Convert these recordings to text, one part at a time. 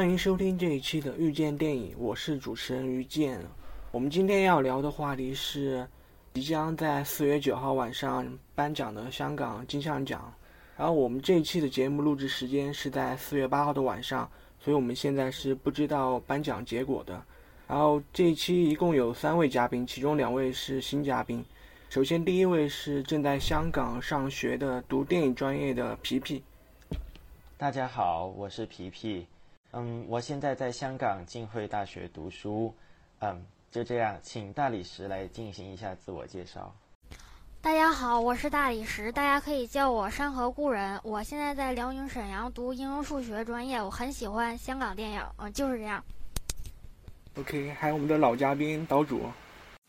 欢迎收听这一期的遇见电影，我是主持人于健。我们今天要聊的话题是即将在四月九号晚上颁奖的香港金像奖。然后我们这一期的节目录制时间是在四月八号的晚上，所以我们现在是不知道颁奖结果的。然后这一期一共有三位嘉宾，其中两位是新嘉宾。首先第一位是正在香港上学的读电影专业的皮皮。大家好，我是皮皮。嗯，我现在在香港浸会大学读书。嗯，就这样，请大理石来进行一下自我介绍。大家好，我是大理石，大家可以叫我山河故人。我现在在辽宁沈阳读应用数学专业，我很喜欢香港电影。嗯，就是这样。OK，还有我们的老嘉宾岛主。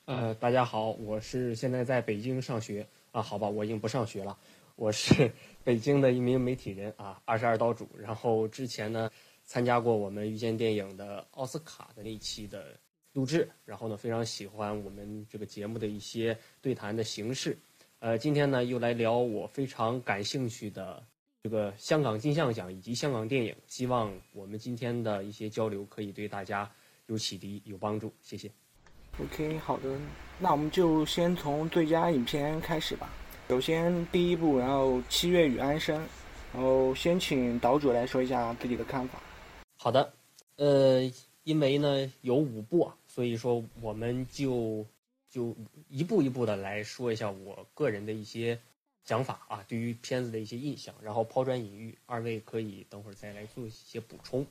呃，大家好，我是现在在北京上学啊。好吧，我已经不上学了，我是 北京的一名媒体人啊，二十二岛主。然后之前呢。参加过我们遇见电影的奥斯卡的那一期的录制，然后呢，非常喜欢我们这个节目的一些对谈的形式。呃，今天呢，又来聊我非常感兴趣的这个香港金像奖以及香港电影。希望我们今天的一些交流可以对大家有启迪、有帮助。谢谢。OK，好的，那我们就先从最佳影片开始吧。首先第一部，然后《七月与安生》，然后先请岛主来说一下自己的看法。好的，呃，因为呢有五部啊，所以说我们就就一步一步的来说一下我个人的一些想法啊，对于片子的一些印象，然后抛砖引玉，二位可以等会儿再来做一些补充。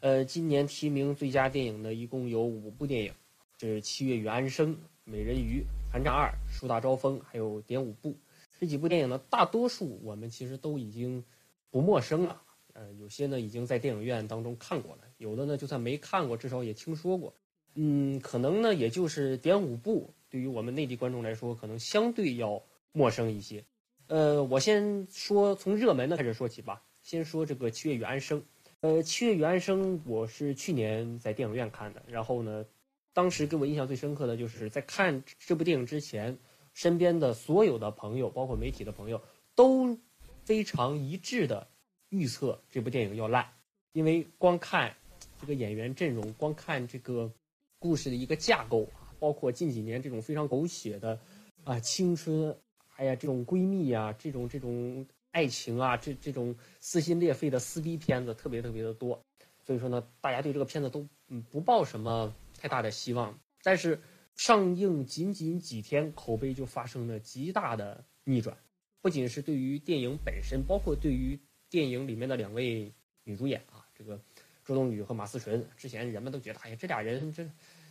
呃，今年提名最佳电影的一共有五部电影，这是《七月与安生》《美人鱼》《寒战二》《树大招风》，还有点五部。这几部电影呢，大多数我们其实都已经不陌生了。呃，有些呢已经在电影院当中看过了，有的呢就算没看过，至少也听说过。嗯，可能呢也就是点五部，对于我们内地观众来说，可能相对要陌生一些。呃，我先说从热门的开始说起吧。先说这个《七月与安生》。呃，《七月与安生》，我是去年在电影院看的。然后呢，当时给我印象最深刻的就是在看这部电影之前，身边的所有的朋友，包括媒体的朋友，都非常一致的。预测这部电影要烂，因为光看这个演员阵容，光看这个故事的一个架构啊，包括近几年这种非常狗血的啊青春，哎呀这种闺蜜啊，这种这种爱情啊，这这种撕心裂肺的撕逼片子特别特别的多，所以说呢，大家对这个片子都嗯不抱什么太大的希望。但是上映仅仅几天，口碑就发生了极大的逆转，不仅是对于电影本身，包括对于。电影里面的两位女主演啊，这个周冬雨和马思纯，之前人们都觉得，哎呀，这俩人这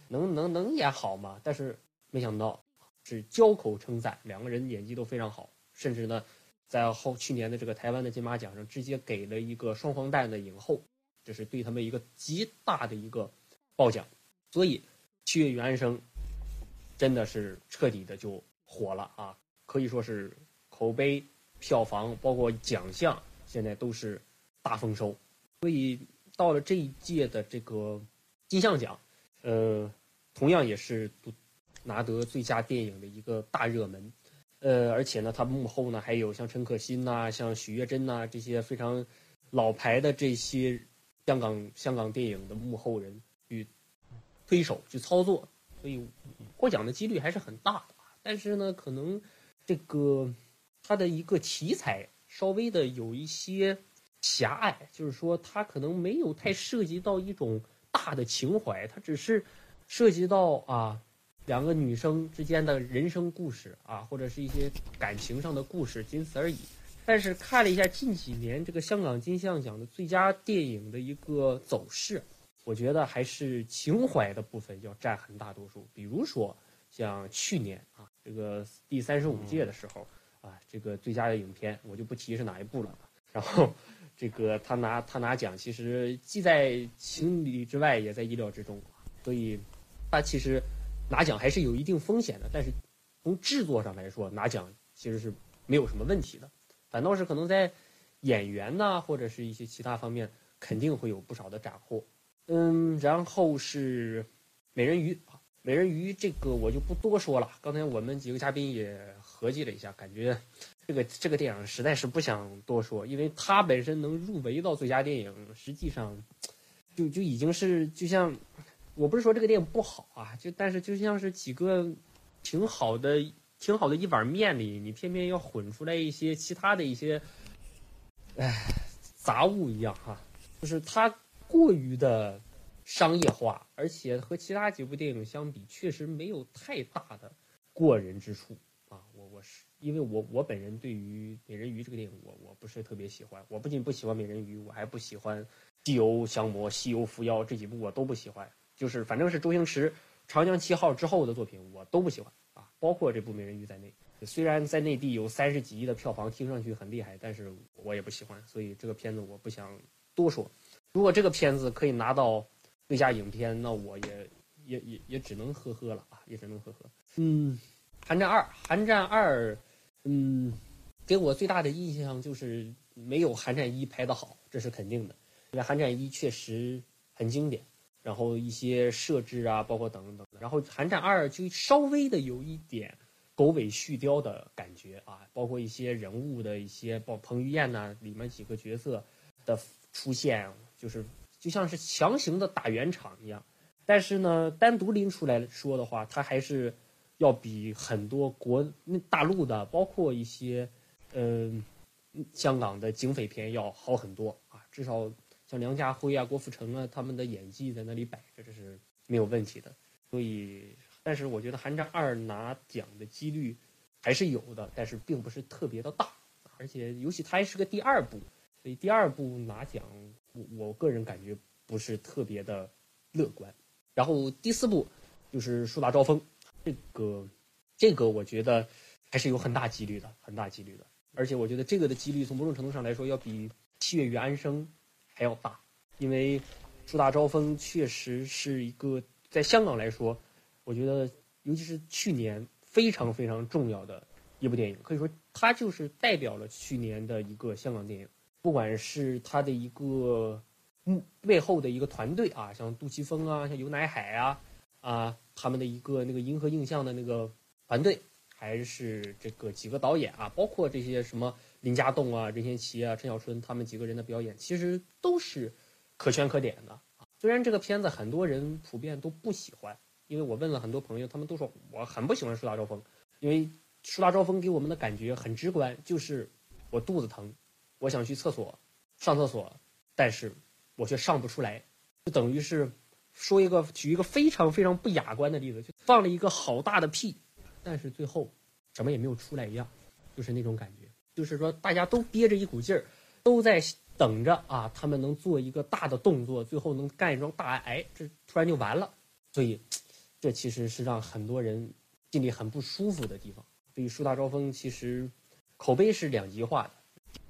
能能能演好吗？但是没想到是交口称赞，两个人演技都非常好，甚至呢，在后去年的这个台湾的金马奖上，直接给了一个双黄蛋的影后，这是对他们一个极大的一个褒奖。所以《七月与安生》真的是彻底的就火了啊，可以说是口碑、票房，包括奖项。现在都是大丰收，所以到了这一届的这个金像奖，呃，同样也是拿得最佳电影的一个大热门，呃，而且呢，它幕后呢还有像陈可辛呐、像许月珍呐这些非常老牌的这些香港香港电影的幕后人去推手去操作，所以获奖的几率还是很大的。但是呢，可能这个它的一个题材。稍微的有一些狭隘，就是说它可能没有太涉及到一种大的情怀，它只是涉及到啊两个女生之间的人生故事啊，或者是一些感情上的故事，仅此而已。但是看了一下近几年这个香港金像奖的最佳电影的一个走势，我觉得还是情怀的部分要占很大多数。比如说像去年啊这个第三十五届的时候。啊，这个最佳的影片我就不提是哪一部了。然后，这个他拿他拿奖，其实既在情理之外，也在意料之中。所以，他其实拿奖还是有一定风险的。但是，从制作上来说，拿奖其实是没有什么问题的。反倒是可能在演员呐，或者是一些其他方面，肯定会有不少的斩获。嗯，然后是《美人鱼》，《美人鱼》这个我就不多说了。刚才我们几个嘉宾也。合计了一下，感觉这个这个电影实在是不想多说，因为它本身能入围到最佳电影，实际上就就已经是就像，我不是说这个电影不好啊，就但是就像是几个挺好的挺好的一碗面里，你偏偏要混出来一些其他的一些，哎，杂物一样哈，就是它过于的商业化，而且和其他几部电影相比，确实没有太大的过人之处。因为我我本人对于美人鱼这个电影，我我不是特别喜欢，我不仅不喜欢美人鱼，我还不喜欢。西游降魔、西游伏妖这几部我都不喜欢，就是反正是周星驰《长江七号》之后的作品我都不喜欢啊，包括这部《美人鱼》在内。虽然在内地有三十几亿的票房，听上去很厉害，但是我也不喜欢，所以这个片子我不想多说。如果这个片子可以拿到最佳影片，那我也也也也只能呵呵了啊，也只能呵呵。嗯，《寒战二》《寒战二》，嗯，给我最大的印象就是没有《寒战一》拍的好，这是肯定的。因为《寒战一》确实很经典，然后一些设置啊，包括等等，然后《寒战二》就稍微的有一点狗尾续貂的感觉啊，包括一些人物的一些，包彭于晏呐，里面几个角色的出现，就是就像是强行的打圆场一样。但是呢，单独拎出来说的话，它还是要比很多国大陆的，包括一些嗯香港的警匪片要好很多啊，至少。像梁家辉啊、郭富城啊，他们的演技在那里摆着，这是没有问题的。所以，但是我觉得《寒战二》拿奖的几率还是有的，但是并不是特别的大。而且，尤其它还是个第二部，所以第二部拿奖，我我个人感觉不是特别的乐观。然后第四部就是《树大招风》，这个这个我觉得还是有很大几率的，很大几率的。而且我觉得这个的几率从某种程度上来说，要比《七月与安生》。还要大，因为《树大招风》确实是一个在香港来说，我觉得尤其是去年非常非常重要的一部电影，可以说它就是代表了去年的一个香港电影。不管是它的一个幕背后的一个团队啊，像杜琪峰啊，像游乃海啊，啊，他们的一个那个银河映像的那个团队，还是这个几个导演啊，包括这些什么。林家栋啊，任贤齐啊，陈小春他们几个人的表演其实都是可圈可点的。虽然这个片子很多人普遍都不喜欢，因为我问了很多朋友，他们都说我很不喜欢《树大招风》，因为《树大招风》给我们的感觉很直观，就是我肚子疼，我想去厕所上厕所，但是我却上不出来，就等于是说一个举一个非常非常不雅观的例子，就放了一个好大的屁，但是最后什么也没有出来一样，就是那种感觉。就是说，大家都憋着一股劲儿，都在等着啊，他们能做一个大的动作，最后能干一桩大癌，这突然就完了。所以，这其实是让很多人心里很不舒服的地方。所以，《树大招风》其实口碑是两极化的，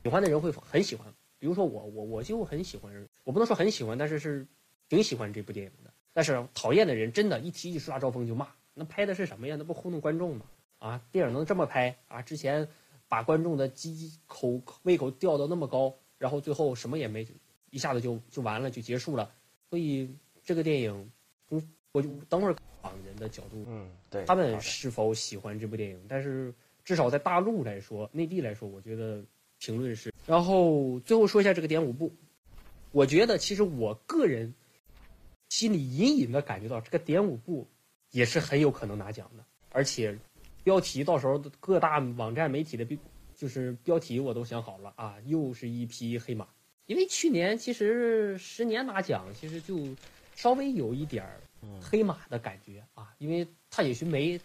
喜欢的人会很喜欢。比如说我，我我就很喜欢，我不能说很喜欢，但是是挺喜欢这部电影的。但是讨厌的人，真的一提起《树大招风》就骂，那拍的是什么呀？那不糊弄观众吗？啊，电影能这么拍啊？之前。把观众的鸡口胃口吊到那么高，然后最后什么也没，一下子就就完了，就结束了。所以这个电影，嗯，我就等会儿港人的角度，嗯，对，他们是否喜欢这部电影？但是至少在大陆来说，内地来说，我觉得评论是。然后最后说一下这个点五部，我觉得其实我个人心里隐隐的感觉到，这个点五部也是很有可能拿奖的，而且。标题到时候各大网站媒体的标就是标题我都想好了啊，又是一匹黑马。因为去年其实十年拿奖，其实就稍微有一点儿黑马的感觉啊，因为《探险寻梅》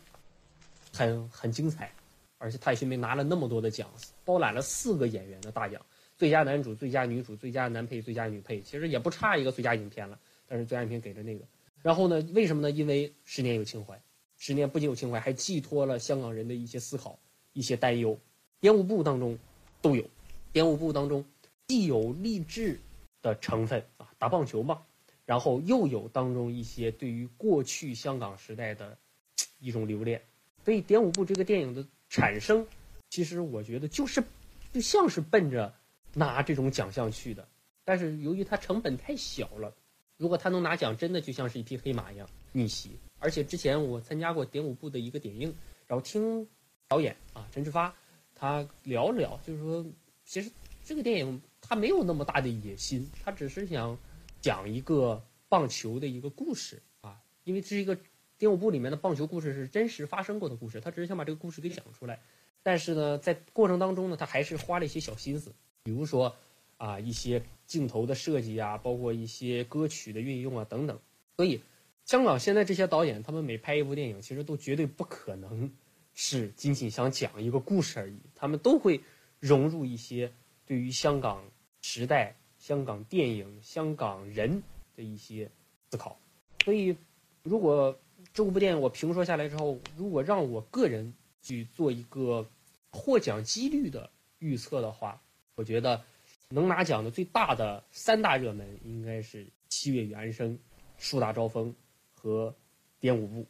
很很精彩，而且《探险寻梅》拿了那么多的奖，包揽了四个演员的大奖：最佳男主、最佳女主、最佳男配、最佳女配，其实也不差一个最佳影片了。但是最佳影片给了那个，然后呢，为什么呢？因为十年有情怀。十年不仅有情怀，还寄托了香港人的一些思考、一些担忧。编舞部当中都有，编舞部当中既有励志的成分啊，打棒球嘛，然后又有当中一些对于过去香港时代的一种留恋。所以，点舞部这个电影的产生，其实我觉得就是就像是奔着拿这种奖项去的。但是由于它成本太小了，如果他能拿奖，真的就像是一匹黑马一样逆袭。而且之前我参加过点舞部的一个点映，然后听导演啊陈志发他聊了聊，就是说其实这个电影他没有那么大的野心，他只是想讲一个棒球的一个故事啊，因为这是一个点舞部里面的棒球故事是真实发生过的故事，他只是想把这个故事给讲出来。但是呢，在过程当中呢，他还是花了一些小心思，比如说啊一些镜头的设计啊，包括一些歌曲的运用啊等等。所以，香港现在这些导演，他们每拍一部电影，其实都绝对不可能是仅仅想讲一个故事而已，他们都会融入一些对于香港时代、香港电影、香港人的一些思考。所以，如果这部电影我评说下来之后，如果让我个人去做一个获奖几率的预测的话，我觉得能拿奖的最大的三大热门应该是《七月与安生》、《树大招风》和《点舞部》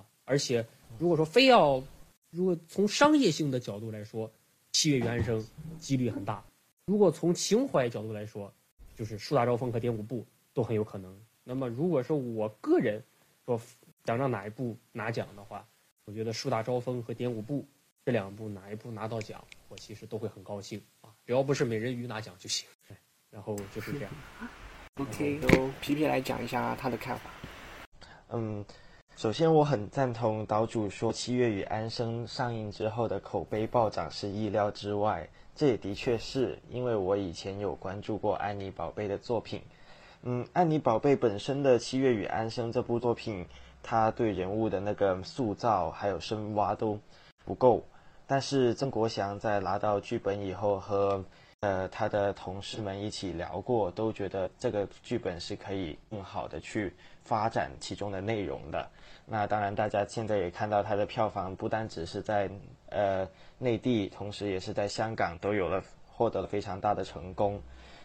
啊。而且如果说非要，如果从商业性的角度来说，《七月与安生》几率很大；如果从情怀角度来说，就是《树大招风》和《点舞部》都很有可能。那么如果说我个人说想让哪一部拿奖的话，我觉得《树大招风》和《点舞部》这两部哪一部拿到奖，我其实都会很高兴啊！只要不是美人鱼拿奖就行。然后就是这样。OK，由皮皮来讲一下他的看法。嗯，首先我很赞同岛主说，《七月与安生》上映之后的口碑暴涨是意料之外。这也的确是因为我以前有关注过安妮宝贝的作品。嗯，安妮宝贝本身的《七月与安生》这部作品。他对人物的那个塑造还有深挖都不够，但是曾国祥在拿到剧本以后和呃他的同事们一起聊过，都觉得这个剧本是可以更好的去发展其中的内容的。那当然，大家现在也看到它的票房不单只是在呃内地，同时也是在香港都有了获得了非常大的成功。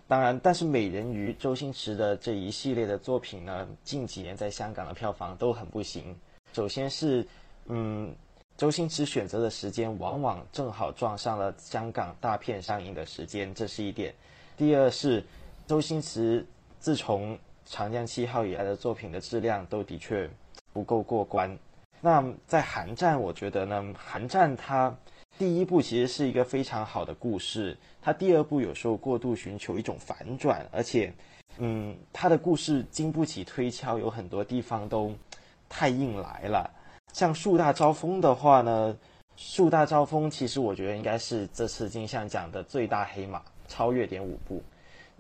当然，但是美人鱼周星驰的这一系列的作品呢，近几年在香港的票房都很不行。首先是，嗯，周星驰选择的时间往往正好撞上了香港大片上映的时间，这是一点。第二是，周星驰自从《长江七号》以来的作品的质量都的确不够过关。那在《寒战》，我觉得呢，《寒战》它。第一部其实是一个非常好的故事，它第二部有时候过度寻求一种反转，而且，嗯，它的故事经不起推敲，有很多地方都太硬来了。像树大招风的话呢，树大招风其实我觉得应该是这次金像奖的最大黑马，超越点五部。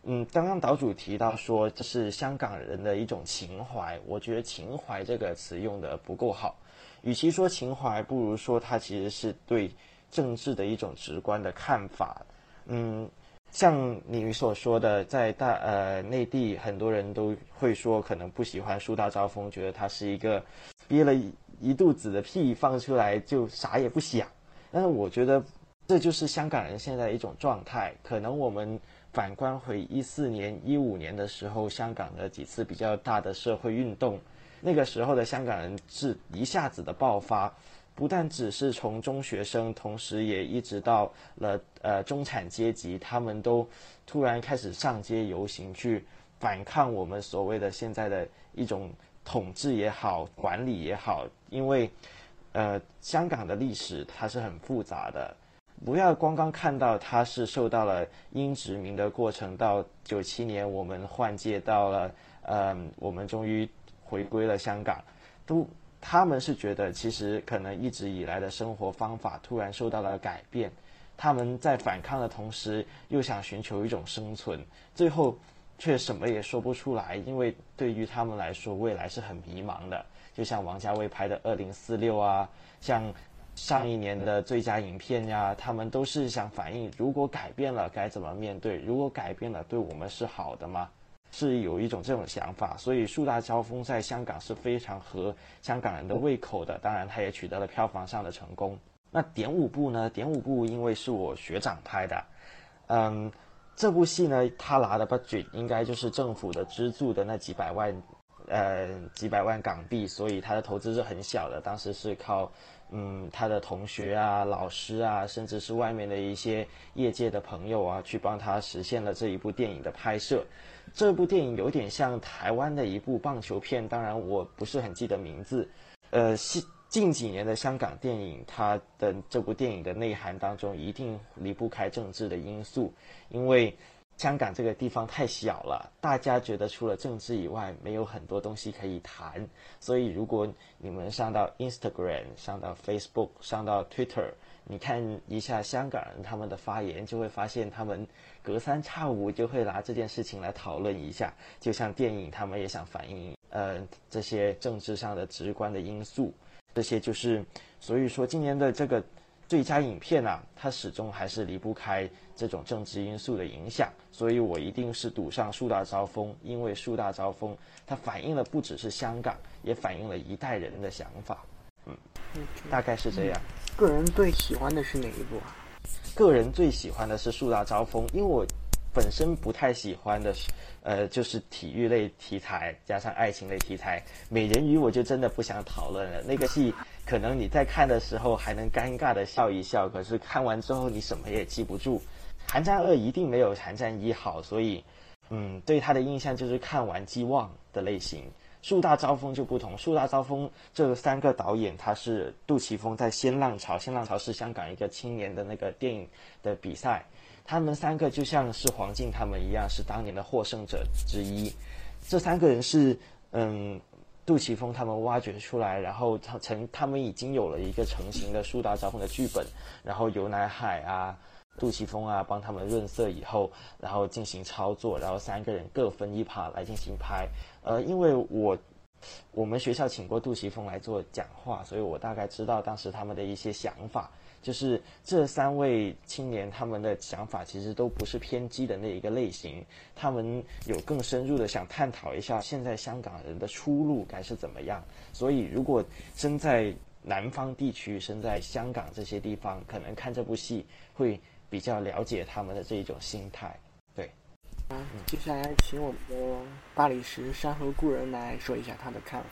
嗯，刚刚岛主提到说这是香港人的一种情怀，我觉得情怀这个词用的不够好，与其说情怀，不如说它其实是对。政治的一种直观的看法，嗯，像你所说的，在大呃内地，很多人都会说可能不喜欢树大招风，觉得他是一个憋了一肚子的屁放出来就啥也不想。但是我觉得这就是香港人现在一种状态。可能我们反观回一四年、一五年的时候，香港的几次比较大的社会运动，那个时候的香港人是一下子的爆发。不但只是从中学生，同时也一直到了呃中产阶级，他们都突然开始上街游行，去反抗我们所谓的现在的一种统治也好，管理也好。因为，呃，香港的历史它是很复杂的，不要光刚看到它是受到了英殖民的过程，到九七年我们换届到了，嗯，我们终于回归了香港，都。他们是觉得，其实可能一直以来的生活方法突然受到了改变，他们在反抗的同时，又想寻求一种生存，最后却什么也说不出来，因为对于他们来说，未来是很迷茫的。就像王家卫拍的《二零四六》啊，像上一年的最佳影片呀，他们都是想反映，如果改变了该怎么面对？如果改变了，对我们是好的吗？是有一种这种想法，所以《树大招风》在香港是非常合香港人的胃口的。当然，他也取得了票房上的成功。那《点五部》呢？《点五部》因为是我学长拍的，嗯，这部戏呢，他拿的 budget 应该就是政府的资助的那几百万，呃，几百万港币，所以他的投资是很小的。当时是靠。嗯，他的同学啊、老师啊，甚至是外面的一些业界的朋友啊，去帮他实现了这一部电影的拍摄。这部电影有点像台湾的一部棒球片，当然我不是很记得名字。呃，近近几年的香港电影，它的这部电影的内涵当中一定离不开政治的因素，因为香港这个地方太小了，大家觉得除了政治以外，没有很多东西可以谈。所以，如果你们上到 Instagram、上到 Facebook、上到 Twitter，你看一下香港人他们的发言，就会发现他们隔三差五就会拿这件事情来讨论一下。就像电影，他们也想反映呃这些政治上的直观的因素。这些就是，所以说今年的这个。最佳影片啊，它始终还是离不开这种政治因素的影响，所以我一定是赌上《树大招风》，因为《树大招风》它反映了不只是香港，也反映了一代人的想法。嗯，大概是这样。个人最喜欢的是哪一部啊？个人最喜欢的是《树大招风》，因为我本身不太喜欢的，呃，就是体育类题材加上爱情类题材，《美人鱼》我就真的不想讨论了，那个戏。可能你在看的时候还能尴尬的笑一笑，可是看完之后你什么也记不住。寒战二一定没有寒战一好，所以，嗯，对他的印象就是看完即忘的类型。树大招风就不同，树大招风这三个导演他是杜琪峰在新浪潮，新浪潮是香港一个青年的那个电影的比赛，他们三个就像是黄静他们一样，是当年的获胜者之一。这三个人是，嗯。杜琪峰他们挖掘出来，然后他成他们已经有了一个成型的《树大招风》的剧本，然后由乃海啊、杜琪峰啊帮他们润色以后，然后进行操作，然后三个人各分一趴来进行拍。呃，因为我我们学校请过杜琪峰来做讲话，所以我大概知道当时他们的一些想法。就是这三位青年，他们的想法其实都不是偏激的那一个类型，他们有更深入的想探讨一下现在香港人的出路该是怎么样。所以，如果身在南方地区、身在香港这些地方，可能看这部戏会比较了解他们的这一种心态。对。嗯，接下来请我们的大理石山河故人来说一下他的看法。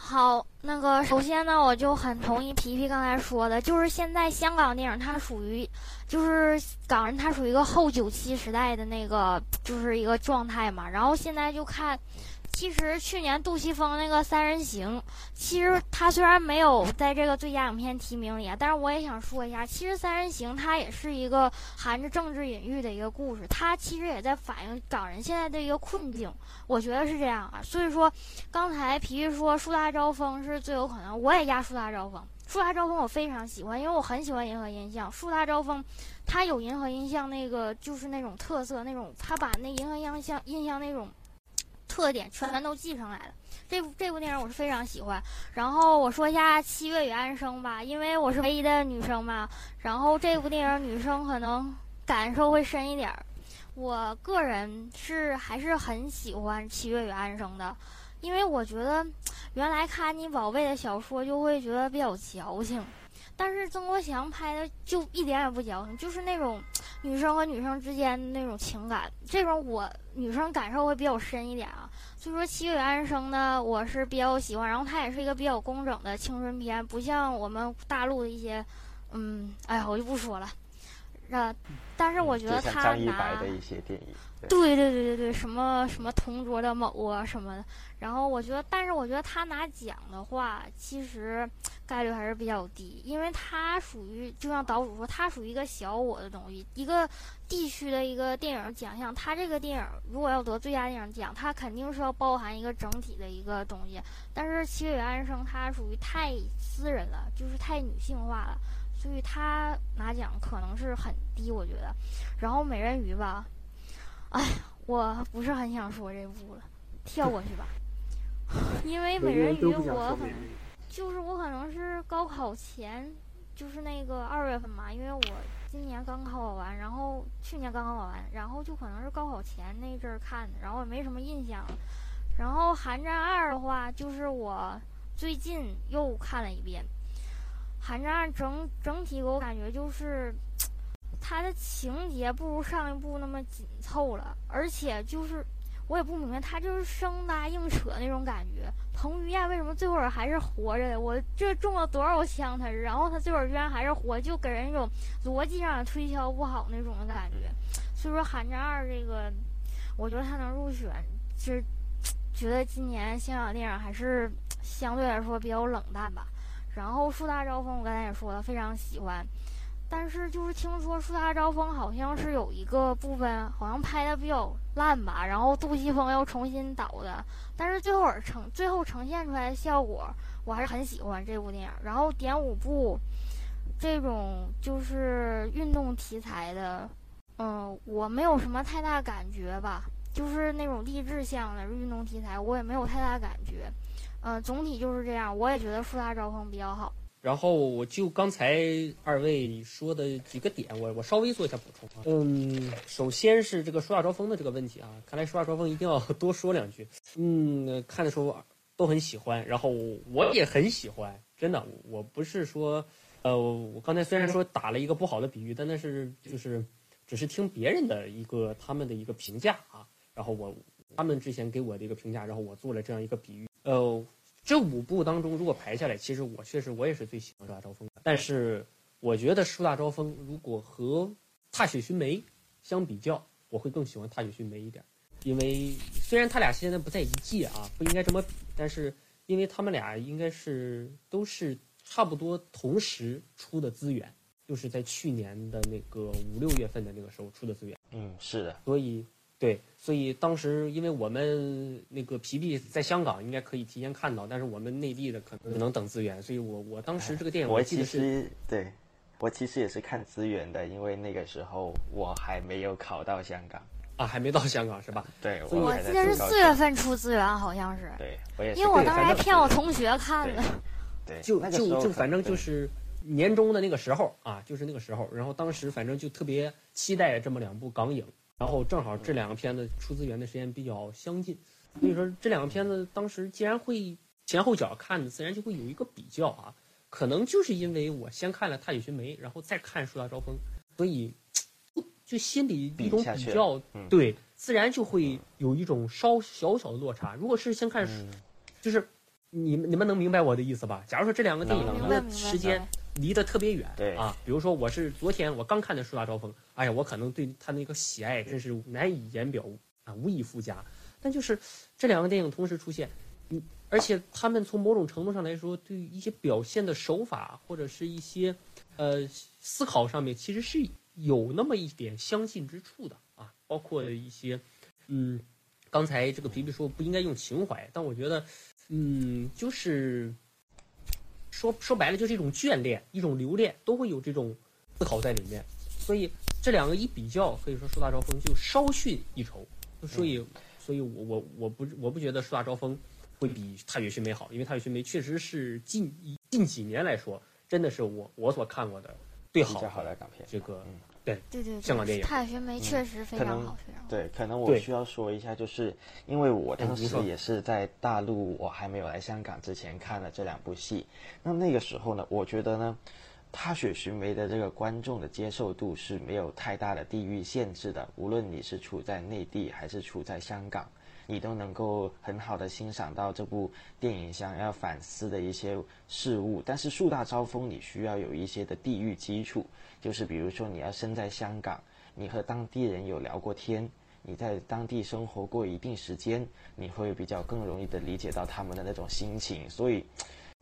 好，那个首先呢，我就很同意皮皮刚才说的，就是现在香港电影它属于，就是港人它属于一个后九七时代的那个，就是一个状态嘛。然后现在就看。其实去年杜琪峰那个《三人行》，其实他虽然没有在这个最佳影片提名里，但是我也想说一下，其实《三人行》它也是一个含着政治隐喻的一个故事，它其实也在反映港人现在的一个困境。我觉得是这样啊。所以说，刚才皮皮说《树大招风》是最有可能，我也压《树大招风》。《树大招风》我非常喜欢，因为我很喜欢银河印象。《树大招风》它有银河印象那个就是那种特色，那种他把那银河印象印象那种。特点全都记上来了，这部这部电影我是非常喜欢。然后我说一下《七月与安生》吧，因为我是唯一的女生嘛。然后这部电影女生可能感受会深一点儿。我个人是还是很喜欢《七月与安生》的，因为我觉得原来看你宝贝的小说就会觉得比较矫情。但是曾国祥拍的就一点也不矫情，就是那种女生和女生之间的那种情感，这种我女生感受会比较深一点啊。所以说《七月安生》呢，我是比较喜欢，然后它也是一个比较工整的青春片，不像我们大陆的一些，嗯，哎呀，我就不说了。那，但是我觉得他拿的一些电影。对对对对对，什么什么同桌的某啊什么的，然后我觉得，但是我觉得他拿奖的话，其实 概率还是比较低，因为他属于就像岛主说，他属于一个小我的东西，一个地区的一个电影奖项，他这个电影如果要得最佳电影奖，他肯定是要包含一个整体的一个东西，但是《七月与安生》它属于太私人了，就是太女性化了，所以他拿奖可能是很低，我觉得。然后《美人鱼》吧。哎，我不是很想说这部了，跳过去吧。因为美人鱼，我可能就是我可能是高考前，就是那个二月份嘛，因为我今年刚考完，然后去年刚考完，然后就可能是高考前那阵儿看的，然后也没什么印象。然后《寒战二》的话，就是我最近又看了一遍，《寒战二》整整体给我感觉就是。它的情节不如上一部那么紧凑了，而且就是我也不明白，他就是生拉硬扯那种感觉。彭于晏为什么最后还是活着的？我这中了多少枪他，然后他最后居然还是活，就给人一种逻辑上推敲不好那种的感觉。所以说《寒战二》这个，我觉得他能入选，其实觉得今年香港电影还是相对来说比较冷淡吧。然后《树大招风》我刚才也说了，非常喜欢。但是就是听说《树大招风》好像是有一个部分好像拍的比较烂吧，然后杜琪峰又重新导的，但是最后呈最后呈现出来的效果我还是很喜欢这部电影。然后点五部这种就是运动题材的，嗯，我没有什么太大感觉吧，就是那种励志向的运动题材，我也没有太大感觉。嗯，总体就是这样，我也觉得《树大招风》比较好。然后我就刚才二位说的几个点，我我稍微做一下补充啊。嗯，首先是这个说大招风的这个问题啊，看来说大招风一定要多说两句。嗯，看的时候都很喜欢，然后我也很喜欢，真的，我不是说，呃，我刚才虽然说打了一个不好的比喻，但那是就是只是听别人的一个他们的一个评价啊，然后我他们之前给我的一个评价，然后我做了这样一个比喻，呃。这五部当中，如果排下来，其实我确实我也是最喜欢《树大招风》的。但是我觉得《树大招风》如果和《踏雪寻梅》相比较，我会更喜欢《踏雪寻梅》一点。因为虽然他俩现在不在一届啊，不应该这么比，但是因为他们俩应该是都是差不多同时出的资源，就是在去年的那个五六月份的那个时候出的资源。嗯，是的，所以。对，所以当时因为我们那个皮皮在香港应该可以提前看到，但是我们内地的可能只能等资源，所以我我当时这个电影我其实对，我其实也是看资源的，因为那个时候我还没有考到香港啊，还没到香港是吧？对，我记得是四月份出资源，好像是。对，我也因为我当时还骗我同学看的。对，就就就反正就是年终的那个时候啊，就是那个时候，然后当时反正就特别期待这么两部港影。然后正好这两个片子出资源的时间比较相近，所以说这两个片子当时既然会前后脚看的，自然就会有一个比较啊。可能就是因为我先看了《踏雪寻梅》，然后再看《树大招风》，所以 就心里一种比较，对，自然就会有一种稍小小的落差。如果是先看，就是你们你们能明白我的意思吧？假如说这两个电影的时间。离得特别远，对啊，比如说我是昨天我刚看的《树大招风》，哎呀，我可能对他那个喜爱真是难以言表啊，无以复加。但就是这两个电影同时出现，嗯，而且他们从某种程度上来说，对于一些表现的手法或者是一些呃思考上面，其实是有那么一点相近之处的啊，包括一些嗯，刚才这个皮皮说不应该用情怀，但我觉得嗯，就是。说说白了就是一种眷恋，一种留恋，都会有这种思考在里面。所以这两个一比较，可以说《树大招风》就稍逊一筹。所以，所以我我我不我不觉得《树大招风》会比《踏雪寻梅》好，因为《踏雪寻梅》确实是近近几年来说，真的是我我所看过的最好的港片。这个。对对对，香港电影《踏雪寻梅》确实非常好，非常好。对，可能我需要说一下，就是因为我当时也是在大陆，我还没有来香港之前看了这两部戏。那那个时候呢，我觉得呢，《踏雪寻梅》的这个观众的接受度是没有太大的地域限制的，无论你是处在内地还是处在香港，你都能够很好的欣赏到这部电影想要反思的一些事物。但是《树大招风》，你需要有一些的地域基础。就是比如说，你要生在香港，你和当地人有聊过天，你在当地生活过一定时间，你会比较更容易的理解到他们的那种心情。所以，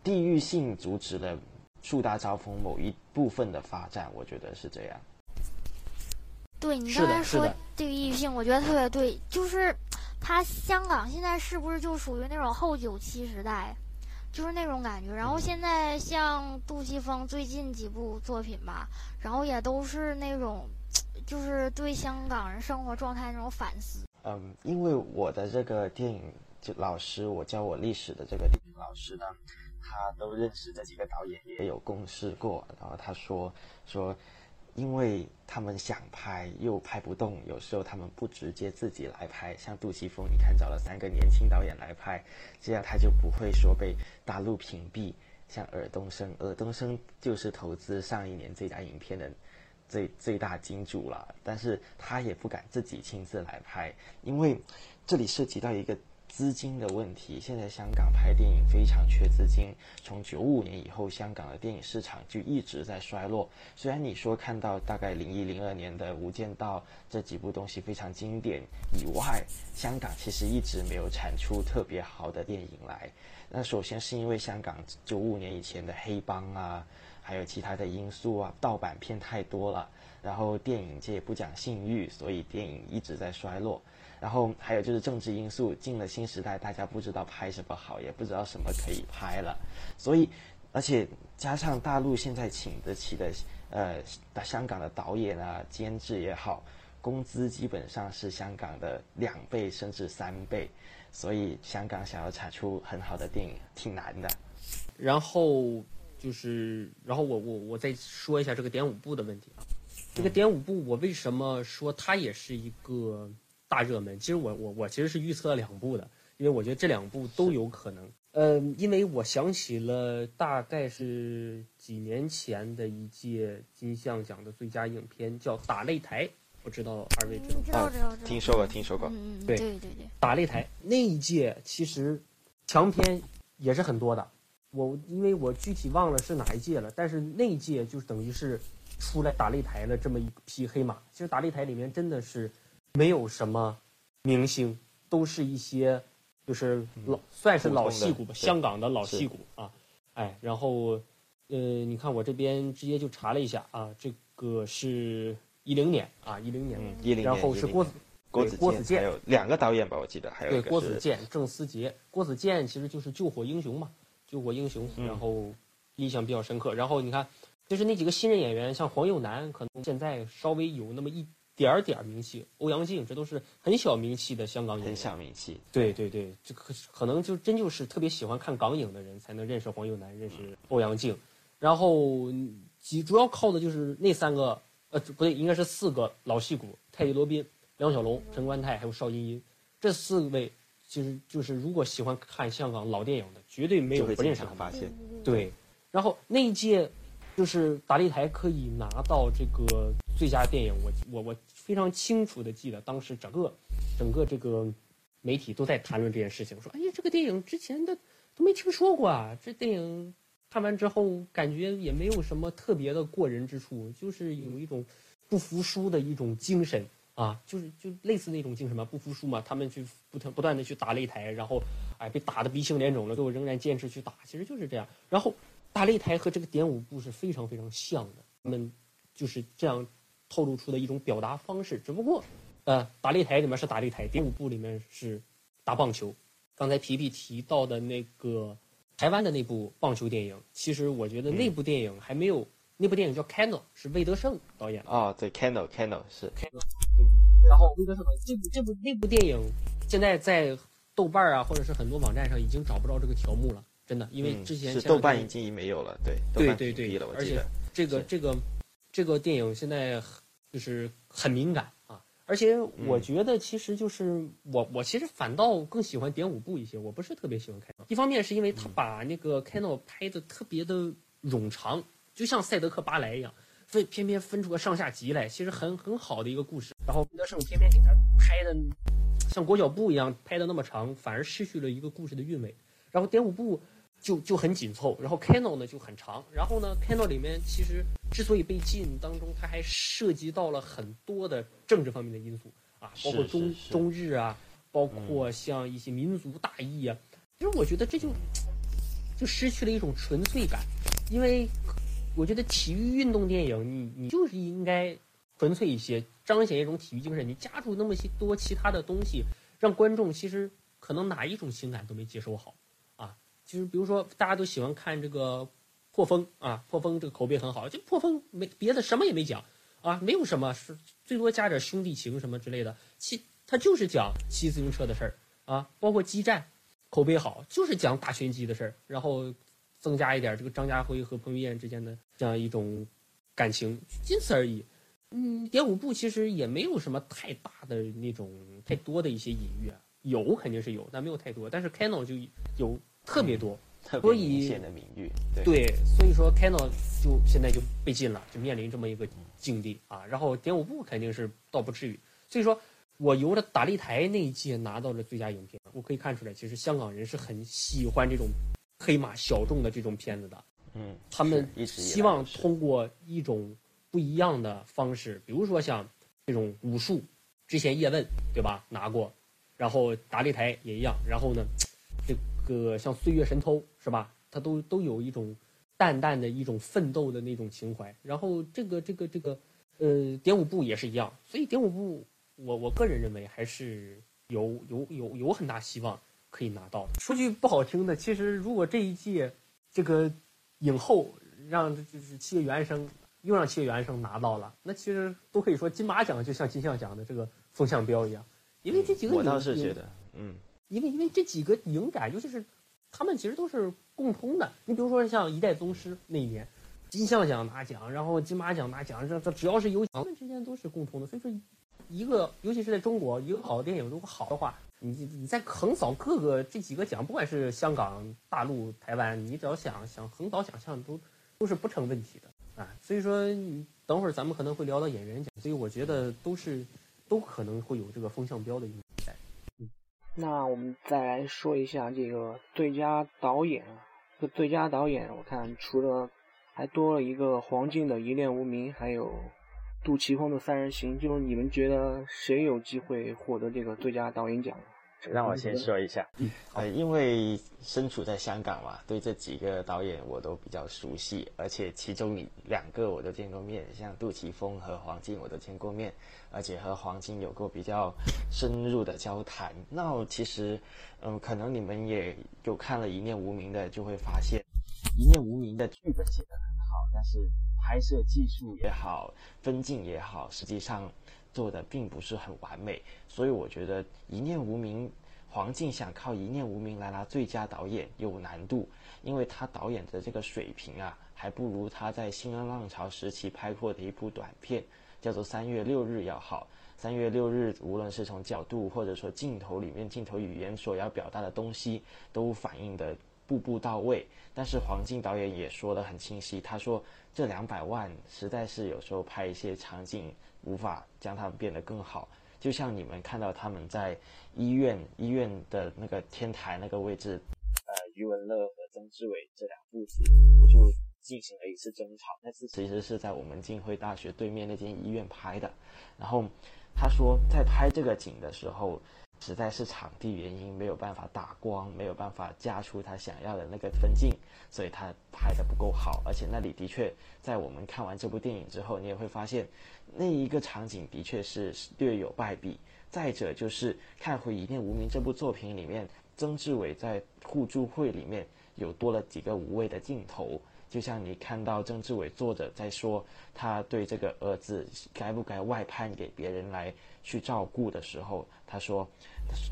地域性阻止了树大招风某一部分的发展，我觉得是这样。对你刚才说地域性，我觉得特别对。就是，它香港现在是不是就属于那种后九七时代？就是那种感觉，然后现在像杜琪峰最近几部作品吧，然后也都是那种，就是对香港人生活状态那种反思。嗯，因为我的这个电影就老师，我教我历史的这个电影老师呢，他都认识这几个导演，也有共事过，然后他说说。因为他们想拍又拍不动，有时候他们不直接自己来拍，像杜琪峰，你看找了三个年轻导演来拍，这样他就不会说被大陆屏蔽。像尔冬升，尔冬升就是投资上一年最佳影片的最最大金主了，但是他也不敢自己亲自来拍，因为这里涉及到一个。资金的问题，现在香港拍电影非常缺资金。从九五年以后，香港的电影市场就一直在衰落。虽然你说看到大概零一零二年的《无间道》这几部东西非常经典以外，香港其实一直没有产出特别好的电影来。那首先是因为香港九五年以前的黑帮啊。还有其他的因素啊，盗版片太多了，然后电影界不讲信誉，所以电影一直在衰落。然后还有就是政治因素，进了新时代，大家不知道拍什么好，也不知道什么可以拍了，所以而且加上大陆现在请得起的呃香港的导演啊、监制也好，工资基本上是香港的两倍甚至三倍，所以香港想要产出很好的电影挺难的。然后就是，然后我我我再说一下这个点五部的问题啊，这个点五部我为什么说它也是一个。大热门，其实我我我其实是预测了两部的，因为我觉得这两部都有可能。呃，因为我想起了大概是几年前的一届金像奖的最佳影片，叫《打擂台》，不知道二位知道？知道知道听说过听说过。嗯对对对对。打擂台那一届其实强片也是很多的，我因为我具体忘了是哪一届了，但是那一届就等于是出来打擂台了这么一匹黑马。其实打擂台里面真的是。没有什么明星，都是一些就是老算是老戏骨吧，香港的老戏骨啊，哎，然后呃，你看我这边直接就查了一下啊，这个是一零年啊，一零年，一零年，然后是郭子郭子郭子健，还有两个导演吧，我记得还有对郭子健、郑思杰，郭子健其实就是救火英雄嘛，救火英雄，然后印象比较深刻。然后你看，就是那几个新人演员，像黄又南，可能现在稍微有那么一。点儿点儿名气，欧阳靖，这都是很小名气的香港演员。很小名气。对对对，这可可能就真就是特别喜欢看港影的人才能认识黄又南，认识欧阳靖。然后，主主要靠的就是那三个，呃，不对，应该是四个老戏骨：泰迪罗宾、梁小龙、陈冠泰，还有邵音音。这四位其实就是如果喜欢看香港老电影的，绝对没有不认识他发现。对。然后那一届。就是打擂台可以拿到这个最佳电影，我我我非常清楚的记得，当时整个整个这个媒体都在谈论这件事情，说，哎呀，这个电影之前的都没听说过啊，这电影看完之后感觉也没有什么特别的过人之处，就是有一种不服输的一种精神啊，就是就类似那种精神嘛，不服输嘛，他们去不停不断的去打擂台，然后哎被打的鼻青脸肿了，最后仍然坚持去打，其实就是这样，然后。打擂台和这个点舞步是非常非常像的，他们就是这样透露出的一种表达方式。只不过，呃，打擂台里面是打擂台，第五部里面是打棒球。刚才皮皮提到的那个台湾的那部棒球电影，其实我觉得那部电影还没有那部电影叫《Candle》，是魏德胜导演的。哦，对，《Candle》，《Candle》是。然后魏德胜这部这部那部电影现在在豆瓣啊，或者是很多网站上已经找不着这个条目了。真的，因为之前是豆瓣已经没有了，对，对对对，了，而且这个这个这个电影现在就是很敏感啊，而且我觉得其实就是我我其实反倒更喜欢点五部一些，我不是特别喜欢开一方面是因为他把那个开诺拍的特别的冗长，就像赛德克巴莱一样，分偏偏分出个上下集来，其实很很好的一个故事，然后彼得胜偏偏给他拍的像裹脚布一样拍的那么长，反而失去了一个故事的韵味，然后点五部。就就很紧凑，然后 Kano 呢就很长，然后呢 Kano 里面其实之所以被禁当中，它还涉及到了很多的政治方面的因素啊，包括中中日啊，包括像一些民族大义啊，其实我觉得这就就失去了一种纯粹感，因为我觉得体育运动电影你你就是应该纯粹一些，彰显一种体育精神，你加入那么些多其他的东西，让观众其实可能哪一种情感都没接收好。就是比如说，大家都喜欢看这个破风啊，破风这个口碑很好。就破风没别的什么也没讲啊，没有什么是最多加点兄弟情什么之类的。骑他就是讲骑自行车的事儿啊，包括激战，口碑好，就是讲打拳击的事儿，然后增加一点这个张家辉和彭于晏之间的这样一种感情，仅此而已。嗯，点五部其实也没有什么太大的那种太多的一些隐喻啊，有肯定是有，但没有太多。但是 Canon 就有。特别多，所以明显的名誉，对，所以说 Canon 就现在就被禁了，就面临这么一个境地啊。然后点五部肯定是倒不至于，所以说我由着打擂台那一届拿到了最佳影片，我可以看出来，其实香港人是很喜欢这种黑马小众的这种片子的。嗯，他们希望通过一种不一样的方式，比如说像这种武术，之前叶问对吧拿过，然后打擂台也一样，然后呢。个像《岁月神偷》是吧？它都都有一种淡淡的一种奋斗的那种情怀。然后这个这个这个，呃，点五部也是一样，所以点五部，我我个人认为还是有有有有很大希望可以拿到的。说句不好听的，其实如果这一届这个影后让就是七月与安生又让七月与安生拿到了，那其实都可以说金马奖就像金像奖的这个风向标一样，因为这几个我倒是觉得，嗯，因为因为这几个影展，尤其是他们其实都是共通的。你比如说像《一代宗师》那一年，金像奖拿奖，然后金马奖拿奖，这这只要是有奖，他们之间都是共通的。所以说，一个尤其是在中国，一个好的电影如果好的话，你你在横扫各个这几个奖，不管是香港、大陆、台湾，你只要想想横扫奖项，都都是不成问题的啊。所以说，等会儿咱们可能会聊到演员奖，所以我觉得都是都可能会有这个风向标的因素在。那我们再来说一下这个最佳导演。这最佳导演，我看除了还多了一个黄静的《一念无名》，还有杜琪峰的《三人行》。就是你们觉得谁有机会获得这个最佳导演奖？让我先说一下，呃，因为身处在香港嘛，对这几个导演我都比较熟悉，而且其中你两个我都见过面，像杜琪峰和黄静我都见过面，而且和黄静有过比较深入的交谈。那其实，嗯，可能你们也有看了《一念无名》的，就会发现，《一念无名》的剧本写得很好，但是拍摄技术也好，分镜也好，实际上。做的并不是很完美，所以我觉得《一念无名》，黄静想靠《一念无名》来拿最佳导演有难度，因为他导演的这个水平啊，还不如他在新浪潮时期拍过的一部短片，叫做《三月六日》要好。《三月六日》无论是从角度或者说镜头里面镜头语言所要表达的东西，都反映的步步到位。但是黄静导演也说得很清晰，他说这两百万实在是有时候拍一些场景。无法将他们变得更好，就像你们看到他们在医院医院的那个天台那个位置，呃，余文乐和曾志伟这两父子就进行了一次争吵。那次其实是在我们浸会大学对面那间医院拍的。然后他说，在拍这个景的时候。实在是场地原因没有办法打光，没有办法加出他想要的那个分镜，所以他拍的不够好。而且那里的确，在我们看完这部电影之后，你也会发现，那一个场景的确是略有败笔。再者就是看回《一念无名》这部作品里面，曾志伟在互助会里面有多了几个无谓的镜头。就像你看到曾志伟坐着在说他对这个儿子该不该外判给别人来去照顾的时候，他说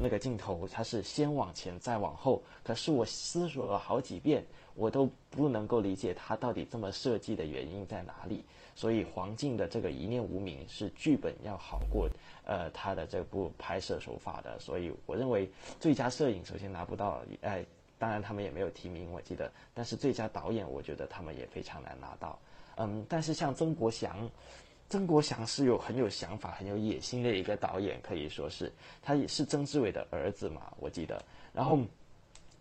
那个镜头他是先往前再往后，可是我思索了好几遍，我都不能够理解他到底这么设计的原因在哪里。所以黄静的这个一念无名是剧本要好过呃他的这部拍摄手法的，所以我认为最佳摄影首先拿不到，哎。当然，他们也没有提名，我记得。但是最佳导演，我觉得他们也非常难拿到。嗯，但是像曾国祥，曾国祥是有很有想法、很有野心的一个导演，可以说是他也是曾志伟的儿子嘛，我记得。然后，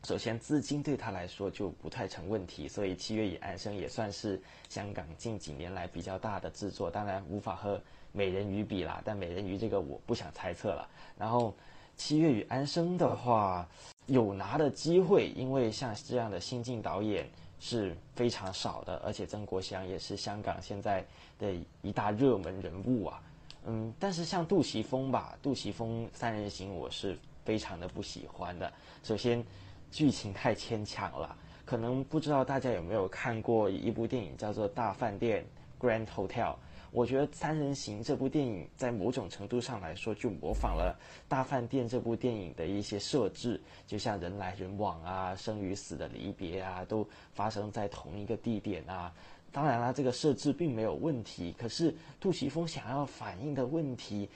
首先资金对他来说就不太成问题，所以《七月与安生》也算是香港近几年来比较大的制作。当然无法和《美人鱼》比啦，但《美人鱼》这个我不想猜测了。然后，《七月与安生》的话。有拿的机会，因为像这样的新晋导演是非常少的，而且曾国祥也是香港现在的一大热门人物啊。嗯，但是像杜琪峰吧，杜琪峰《三人行》我是非常的不喜欢的。首先，剧情太牵强了，可能不知道大家有没有看过一部电影叫做《大饭店》（Grand Hotel）。我觉得《三人行》这部电影在某种程度上来说，就模仿了《大饭店》这部电影的一些设置，就像人来人往啊、生与死的离别啊，都发生在同一个地点啊。当然了，这个设置并没有问题，可是杜琪峰想要反映的问题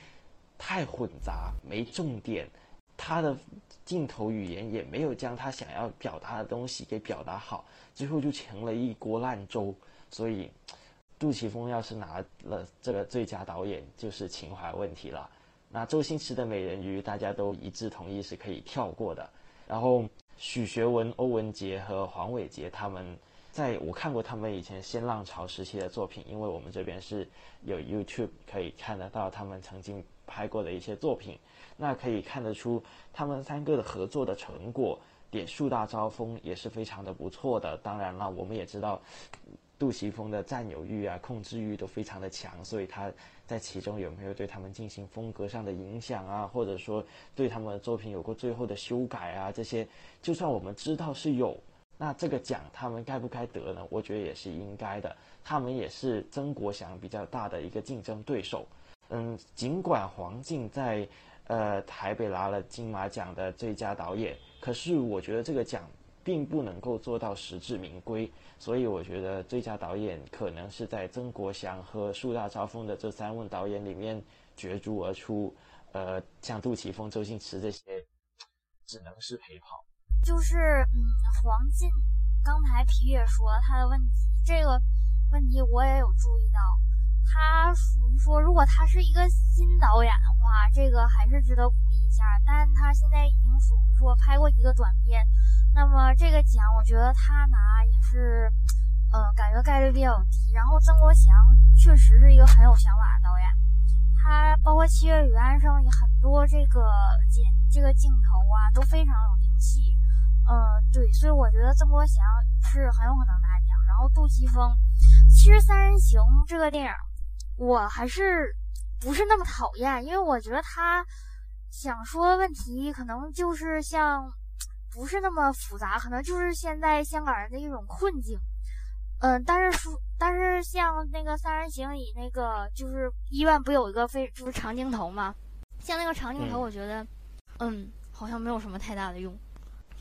太混杂，没重点，他的镜头语言也没有将他想要表达的东西给表达好，最后就成了一锅烂粥。所以。杜琪峰要是拿了这个最佳导演，就是情怀问题了。那周星驰的《美人鱼》，大家都一致同意是可以跳过的。然后许学文、欧文杰和黄伟杰他们，在我看过他们以前新浪潮时期的作品，因为我们这边是有 YouTube 可以看得到他们曾经拍过的一些作品，那可以看得出他们三个的合作的成果点树大招风也是非常的不错的。当然了，我们也知道杜琪峰的占有欲啊、控制欲都非常的强，所以他在其中有没有对他们进行风格上的影响啊，或者说对他们的作品有过最后的修改啊，这些就算我们知道是有，那这个奖他们该不该得呢？我觉得也是应该的。他们也是曾国祥比较大的一个竞争对手。嗯，尽管黄静在呃台北拿了金马奖的最佳导演，可是我觉得这个奖并不能够做到实至名归。所以我觉得最佳导演可能是在曾国祥和树大招风的这三位导演里面角逐而出。呃，像杜琪峰、周星驰这些，只能是陪跑。就是，黄静刚才皮也说他的问题，这个。问题我也有注意到，他属于说，如果他是一个新导演的话，这个还是值得鼓励一下。但他现在已经属于说拍过一个短片，那么这个奖我觉得他拿也是，呃，感觉概率比较低。然后曾国祥确实是一个很有想法的导演，他包括《七月与安生》里很多这个剪这个镜头啊都非常有灵气。嗯，对，所以我觉得曾国祥是很有可能拿奖。然后杜琪峰。其实《三人行》这个电影，我还是不是那么讨厌，因为我觉得他想说的问题可能就是像不是那么复杂，可能就是现在香港人的一种困境。嗯，但是说，但是像那个《三人行》里那个，就是医院不有一个非就是长镜头吗？像那个长镜头，我觉得，嗯，好像没有什么太大的用。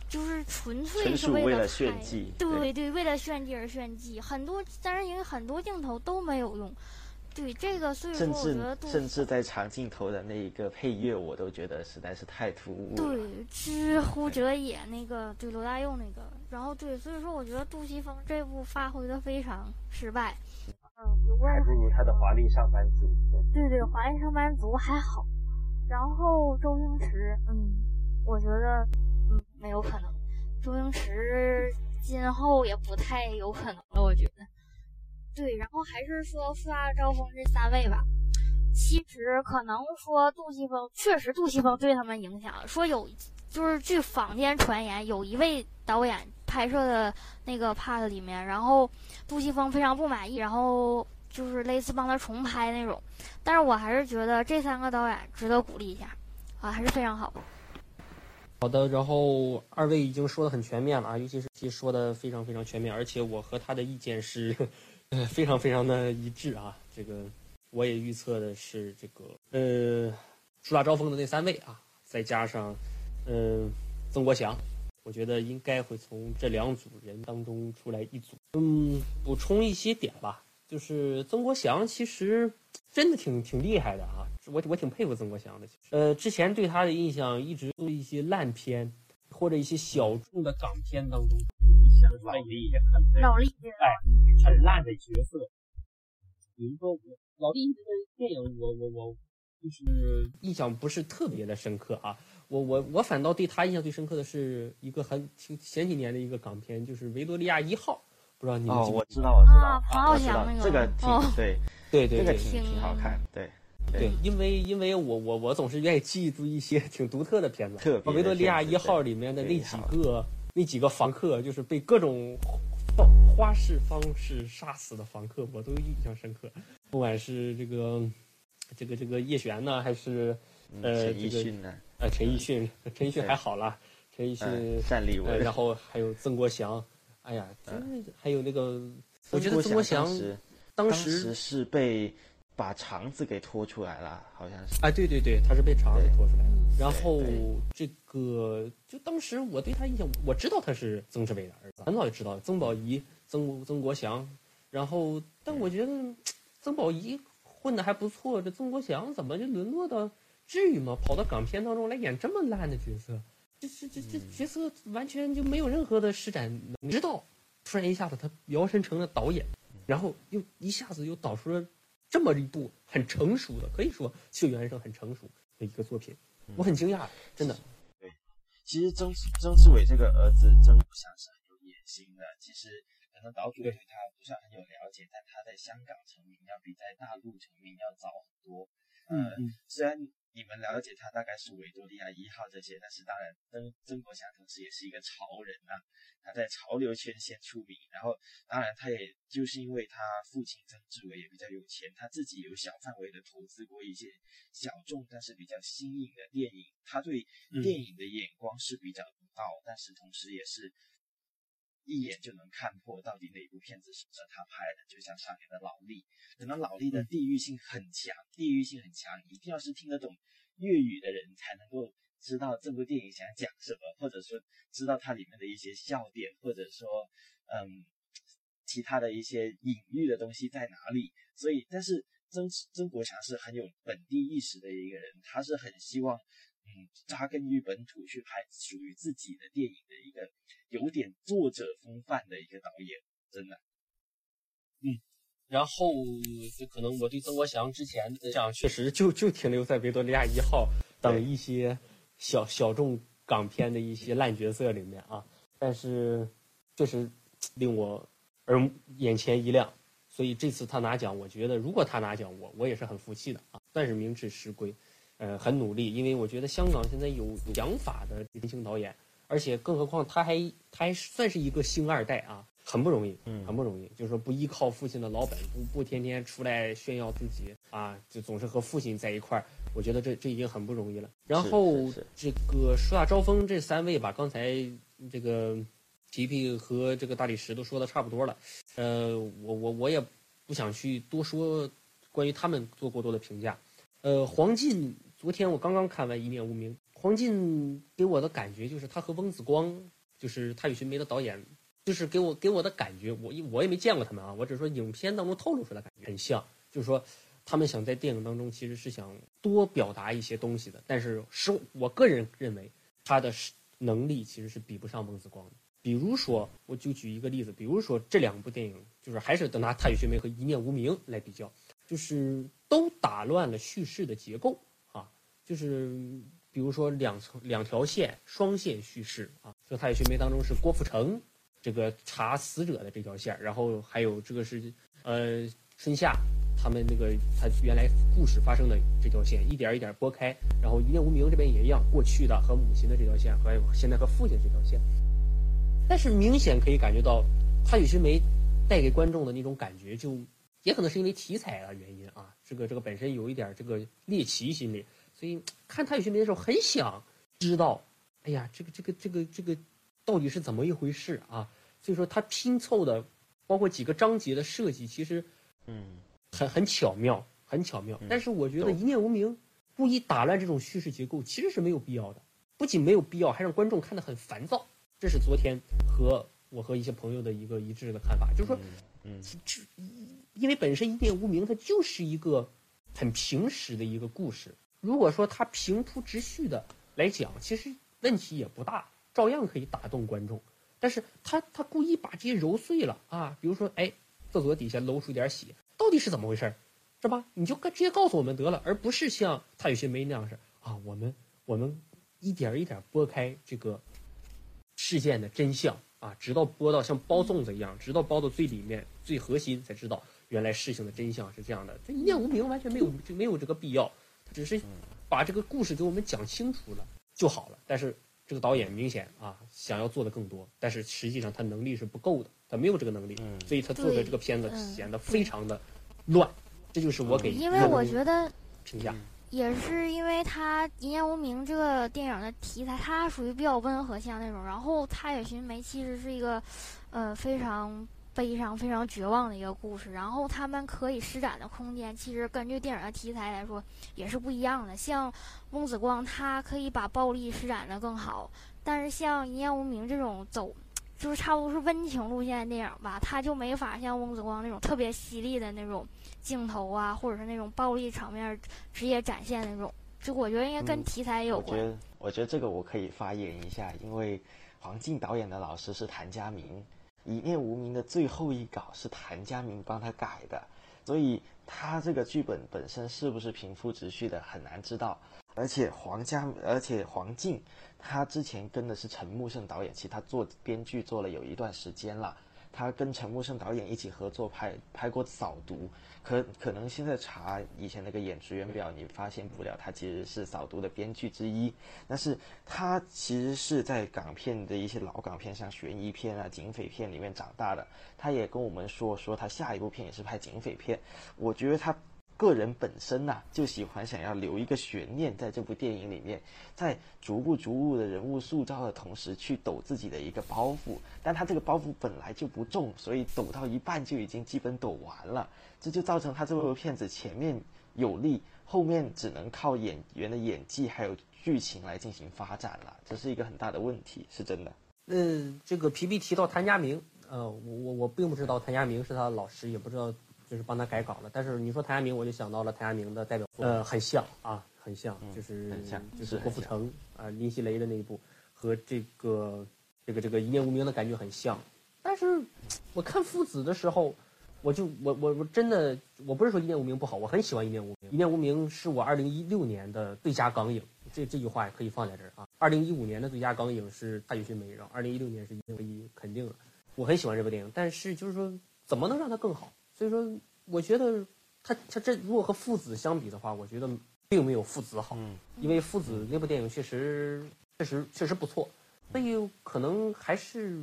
就是纯粹是为了炫技，对对，为了炫技而炫技。很多三人行很多镜头都没有用，对这个，所以说我觉得甚至在长镜头的那一个配乐，我都觉得实在是太突兀了。对，知 乎者也那个，对罗大佑那个，然后对，所以说我觉得杜琪峰这部发挥的非常失败。嗯，还不如他的华丽上班族。对对，华丽上班族还好。然后周星驰，嗯，我觉得。没有可能。周星驰今后也不太有可能了，我觉得。对，然后还是说树大招风这三位吧。其实可能说杜琪峰确实杜琪峰对他们影响，说有就是据坊间传言，有一位导演拍摄的那个 part 里面，然后杜琪峰非常不满意，然后就是类似帮他重拍那种。但是我还是觉得这三个导演值得鼓励一下，啊，还是非常好。好的，然后二位已经说的很全面了啊，尤其是其说的非常非常全面，而且我和他的意见是，呃，非常非常的一致啊。这个我也预测的是这个，呃，树大招风的那三位啊，再加上，嗯，曾国祥，我觉得应该会从这两组人当中出来一组。嗯，补充一些点吧，就是曾国祥其实真的挺挺厉害的啊。我我挺佩服曾国祥的，呃，之前对他的印象一直都一些烂片，或者一些小众的港片当中，老力很老力哎，很烂的角色。比如说我老力这个电影，我我我就是印象不是特别的深刻啊。我我我反倒对他印象最深刻的是一个很前前几年的一个港片，就是《维多利亚一号》，不知道你们哦，我知道我知道，黄浩翔那个，这个挺对 对对，这个挺挺好看，对。对，因为因为我我我总是愿意记住一些挺独特的片子，特维多利亚一号里面的那几个那几个房客，就是被各种方花式方式杀死的房客，我都印象深刻。不管是这个这个这个叶璇呢，还是呃陈奕迅呢？呃陈奕迅，陈奕迅还好啦，陈奕迅、单立文，然后还有曾国祥，哎呀，还有那个，我觉得曾国祥当时是被。把肠子给拖出来了，好像是。哎，对对对，他是被肠子拖出来的。然后这个，就当时我对他印象，我知道他是曾志伟的儿子，很早就知道曾宝仪、曾曾国祥。然后，但我觉得曾宝仪混的还不错，这曾国祥怎么就沦落到至于吗？跑到港片当中来演这么烂的角色，这这这这角色完全就没有任何的施展。你知道，突然一下子他摇身成了导演，然后又一下子又导出了。这么一部很成熟的，可以说《七月原声》很成熟的一个作品，我很惊讶，真的。对，其实曾曾志伟这个儿子曾国祥是很有野心的。其实可能导主对他不算很有了解，但他在香港成名要比在大陆成名要早很多。嗯，虽然你们了解他大概是维多利亚一号这些，但是当然曾曾国祥同时也是一个潮人啊，他在潮流圈先出名，然后当然他也就是因为他父亲曾志伟也比较有钱，他自己有小范围的投资过一些小众但是比较新颖的电影，他对电影的眼光是比较独到，但是同时也是。一眼就能看破到底哪部片子是他拍的，就像上面的老力，可能老力的地域性很强，地域性很强，一定要是听得懂粤语的人才能够知道这部电影想讲什么，或者说知道它里面的一些笑点，或者说嗯其他的一些隐喻的东西在哪里。所以，但是曾曾国强是很有本地意识的一个人，他是很希望。嗯，扎根于本土去拍属于自己的电影的一个有点作者风范的一个导演，真的。嗯，然后就可能我对曾国祥之前这样确实就就停留在维多利亚一号等一些小小众港片的一些烂角色里面啊，但是确实令我耳眼前一亮，所以这次他拿奖，我觉得如果他拿奖，我我也是很服气的啊，算是名至实归。呃，很努力，因为我觉得香港现在有想法的年轻导演，而且更何况他还他还算是一个星二代啊，很不容易，嗯，很不容易，就是说不依靠父亲的老本，不不天天出来炫耀自己啊，就总是和父亲在一块儿，我觉得这这已经很不容易了。然后这个树大招风这三位吧，刚才这个皮皮和这个大理石都说的差不多了，呃，我我我也不想去多说关于他们做过多的评价，呃，黄进。昨天我刚刚看完《一念无名》，黄进给我的感觉就是他和翁子光，就是《他与寻梅》的导演，就是给我给我的感觉，我我也没见过他们啊，我只是说影片当中透露出来感觉很像，就是说他们想在电影当中其实是想多表达一些东西的，但是是我个人认为他的能力其实是比不上翁子光的。比如说，我就举一个例子，比如说这两部电影，就是还是拿《他与寻梅》和《一念无名》来比较，就是都打乱了叙事的结构。就是，比如说两层两条线双线叙事啊，这《太乙寻梅》当中是郭富城这个查死者的这条线，然后还有这个是呃春夏他们那个他原来故事发生的这条线，一点一点拨开，然后《一念无名》这边也一样，过去的和母亲的这条线，还有现在和父亲这条线，但是明显可以感觉到《太乙寻梅》带给观众的那种感觉，就也可能是因为题材的原因啊，这个这个本身有一点这个猎奇心理。所以看《太乙寻梅》的时候，很想知道，哎呀，这个这个这个这个到底是怎么一回事啊？所以说他拼凑的，包括几个章节的设计，其实，嗯，很很巧妙，很巧妙。但是我觉得《一念无名》故意打乱这种叙事结构，其实是没有必要的。不仅没有必要，还让观众看得很烦躁。这是昨天和我和一些朋友的一个一致的看法，就是说，嗯，这因为本身《一念无名》它就是一个很平实的一个故事。如果说他平铺直叙的来讲，其实问题也不大，照样可以打动观众。但是他他故意把这些揉碎了啊，比如说，哎，厕所底下漏出一点血，到底是怎么回事儿是吧？你就跟直接告诉我们得了，而不是像他有些没那样式啊，我们我们一点一点拨开这个事件的真相啊，直到拨到像包粽子一样，直到包到最里面最核心，才知道原来事情的真相是这样的。这一念无名完全没有就没有这个必要。只是把这个故事给我们讲清楚了就好了。但是这个导演明显啊想要做的更多，但是实际上他能力是不够的，他没有这个能力，所以他做的这个片子显得非常的乱。这就是我给因为我觉得评价也是因为他《一念无名》这个电影的题材，它属于比较温和像那种，然后《他也寻梅》其实是一个呃非常。悲伤、非常绝望的一个故事，然后他们可以施展的空间，其实根据电影的题材来说也是不一样的。像翁子光，他可以把暴力施展的更好，但是像《一念无名》这种走，就是差不多是温情路线的电影吧，他就没法像翁子光那种特别犀利的那种镜头啊，或者是那种暴力场面直接展现那种。就我觉得应该跟题材有关。我觉得，我觉得这个我可以发言一下，因为黄静导演的老师是谭家明。《一念无名》的最后一稿是谭家明帮他改的，所以他这个剧本本身是不是平铺直叙的很难知道。而且黄家，而且黄静，他之前跟的是陈木胜导演，其实他做编剧做了有一段时间了。他跟陈木胜导演一起合作拍拍过《扫毒》，可可能现在查以前那个演职员表，你发现不了他其实是《扫毒》的编剧之一。但是他其实是在港片的一些老港片，像悬疑片啊、警匪片里面长大的。他也跟我们说，说他下一部片也是拍警匪片。我觉得他。个人本身呐，就喜欢想要留一个悬念在这部电影里面，在逐步逐步的人物塑造的同时，去抖自己的一个包袱。但他这个包袱本来就不重，所以抖到一半就已经基本抖完了，这就造成他这部片子前面有力，后面只能靠演员的演技还有剧情来进行发展了，这是一个很大的问题，是真的。嗯，这个皮皮提到谭家明，呃，我我我并不知道谭家明是他的老师，也不知道。就是帮他改稿了，但是你说谭家明，我就想到了谭家明的代表作，呃，很像啊，很像，就是就是郭富城啊，林熙蕾的那一部，和这个这个这个一念无名的感觉很像。但是我看父子的时候，我就我我我真的我不是说一念无名不好，我很喜欢一念无名，一念无名是我二零一六年的最佳港影，这这句话也可以放在这儿啊。二零一五年的最佳港影是《大雨寻梅》，然后二零一六年是一念无一，肯定了。我很喜欢这部电影，但是就是说怎么能让它更好？所以说，我觉得他他这如果和父子相比的话，我觉得并没有父子好，因为父子那部电影确实确实确实不错，所以可能还是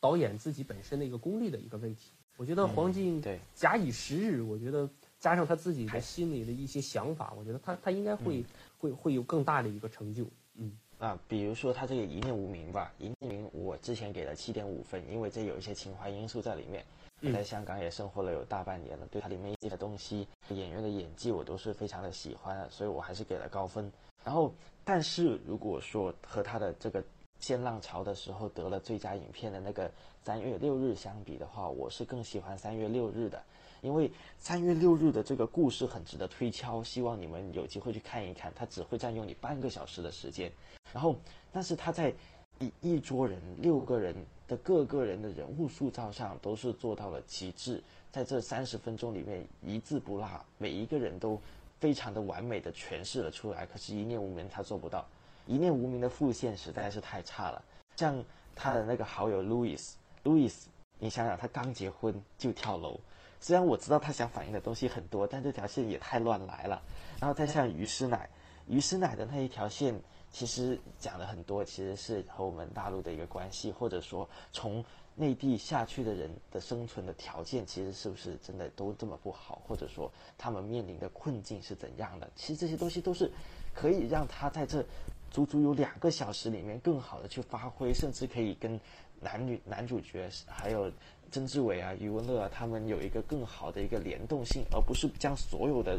导演自己本身的一个功力的一个问题。我觉得黄进对假以时日，我觉得加上他自己的心里的一些想法，我觉得他他应该会会会有更大的一个成就。嗯啊，比如说他这个一念无名吧，一念无名我之前给了七点五分，因为这有一些情怀因素在里面。我在香港也生活了有大半年了，对它里面一些东西、演员的演技我都是非常的喜欢，所以我还是给了高分。然后，但是如果说和他的这个《新浪潮》的时候得了最佳影片的那个《三月六日》相比的话，我是更喜欢《三月六日》的，因为《三月六日》的这个故事很值得推敲，希望你们有机会去看一看。它只会占用你半个小时的时间，然后，但是他在一一桌人六个人。的各个人的人物塑造上都是做到了极致，在这三十分钟里面一字不落，每一个人都非常的完美的诠释了出来。可是，一念无名他做不到，一念无名的复线实在是太差了。像他的那个好友 Louis，Louis，，你想想他刚结婚就跳楼，虽然我知道他想反映的东西很多，但这条线也太乱来了。然后再像于师奶，于师奶的那一条线。其实讲了很多，其实是和我们大陆的一个关系，或者说从内地下去的人的生存的条件，其实是不是真的都这么不好，或者说他们面临的困境是怎样的？其实这些东西都是可以让他在这足足有两个小时里面更好的去发挥，甚至可以跟男女男主角还有曾志伟啊、余文乐啊他们有一个更好的一个联动性，而不是将所有的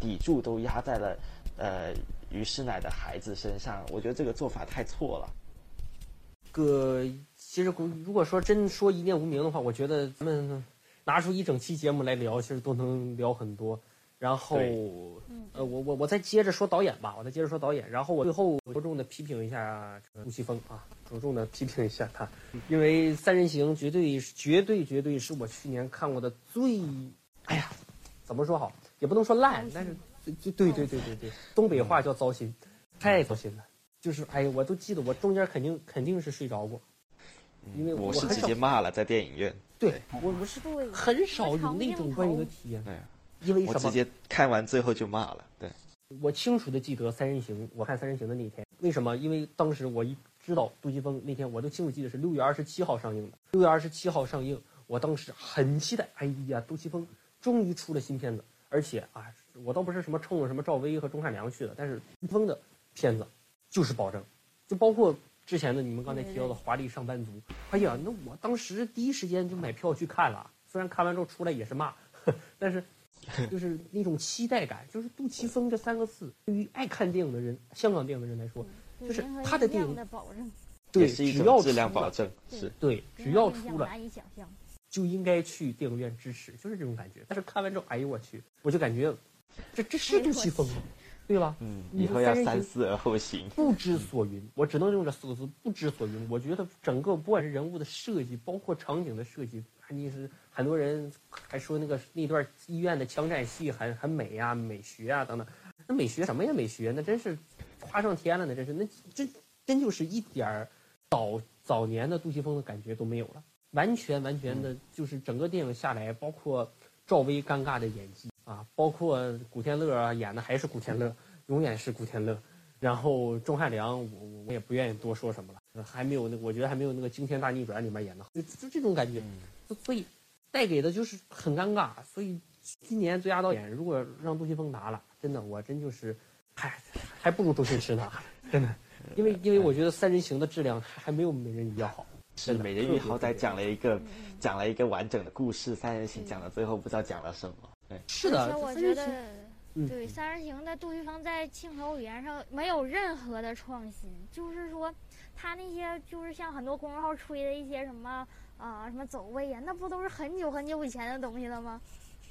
底柱都压在了呃。于师奶的孩子身上，我觉得这个做法太错了。个其实，如果说真说一念无名的话，我觉得咱们拿出一整期节目来聊，其实都能聊很多。然后，呃，我我我再接着说导演吧，我再接着说导演。然后我最后着重的批评一下杜琪峰啊，着重的批评一下他，因为《三人行》绝对绝对绝对是我去年看过的最，哎呀，怎么说好，也不能说烂，但是。对对对对对对，东北话叫糟心，太糟心了。就是哎呀，我都记得我中间肯定肯定是睡着过，因为我是直接骂了在电影院。对，我我是很少有那种观影的体验。对，因为什么？我直接看完最后就骂了。对，我清楚的记得《三人行》，我看《三人行》的那天，为什么？因为当时我一知道杜琪峰那天，我都清楚记得是六月二十七号上映的。六月二十七号上映，我当时很期待。哎呀，杜琪峰终于出了新片子，而且啊。我倒不是什么冲着什么赵薇和钟汉良去的，但是峰的片子就是保证，就包括之前的你们刚才提到的《华丽上班族》。哎呀，那我当时第一时间就买票去看了，虽然看完之后出来也是骂，但是就是那种期待感，就是杜琪峰这三个字对于爱看电影的人，香港电影的人来说，就是他的电影的保证，对，是一种质量保证，是对，只要出了就应该去电影院支持，就是这种感觉。但是看完之后，哎呦我去，我就感觉。这这是杜琪峰吗，对吧？嗯，以后要三思而后行。不知所云，我只能用这四个字：不知所云。我觉得整个不管是人物的设计，包括场景的设计，你是很多人还说那个那段医院的枪战戏很很美呀、美学啊等等。那美学什么呀？美学那真是夸上天了，呢真是那真真就是一点儿早早年的杜琪峰的感觉都没有了。完全完全的就是整个电影下来，包括赵薇尴尬的演技啊，包括古天乐啊演的还是古天乐，永远是古天乐。然后钟汉良，我我也不愿意多说什么了，还没有那我觉得还没有那个《惊天大逆转》里面演的好，就就这种感觉，所以带给的就是很尴尬。所以今年最佳导演如果让杜琪峰拿了，真的我真就是还还不如周星驰拿，真的，因为因为我觉得《三人行》的质量还没有《美人鱼》要好。是美人鱼好歹讲了一个讲了一个完整的故事，《三人行》讲到最后不知道讲了什么。对，是的，而且我觉得。对《三人行》的杜琪峰在镜头语言上没有任何的创新，就是说，他那些就是像很多公众号吹的一些什么啊什么走位呀，那不都是很久很久以前的东西了吗？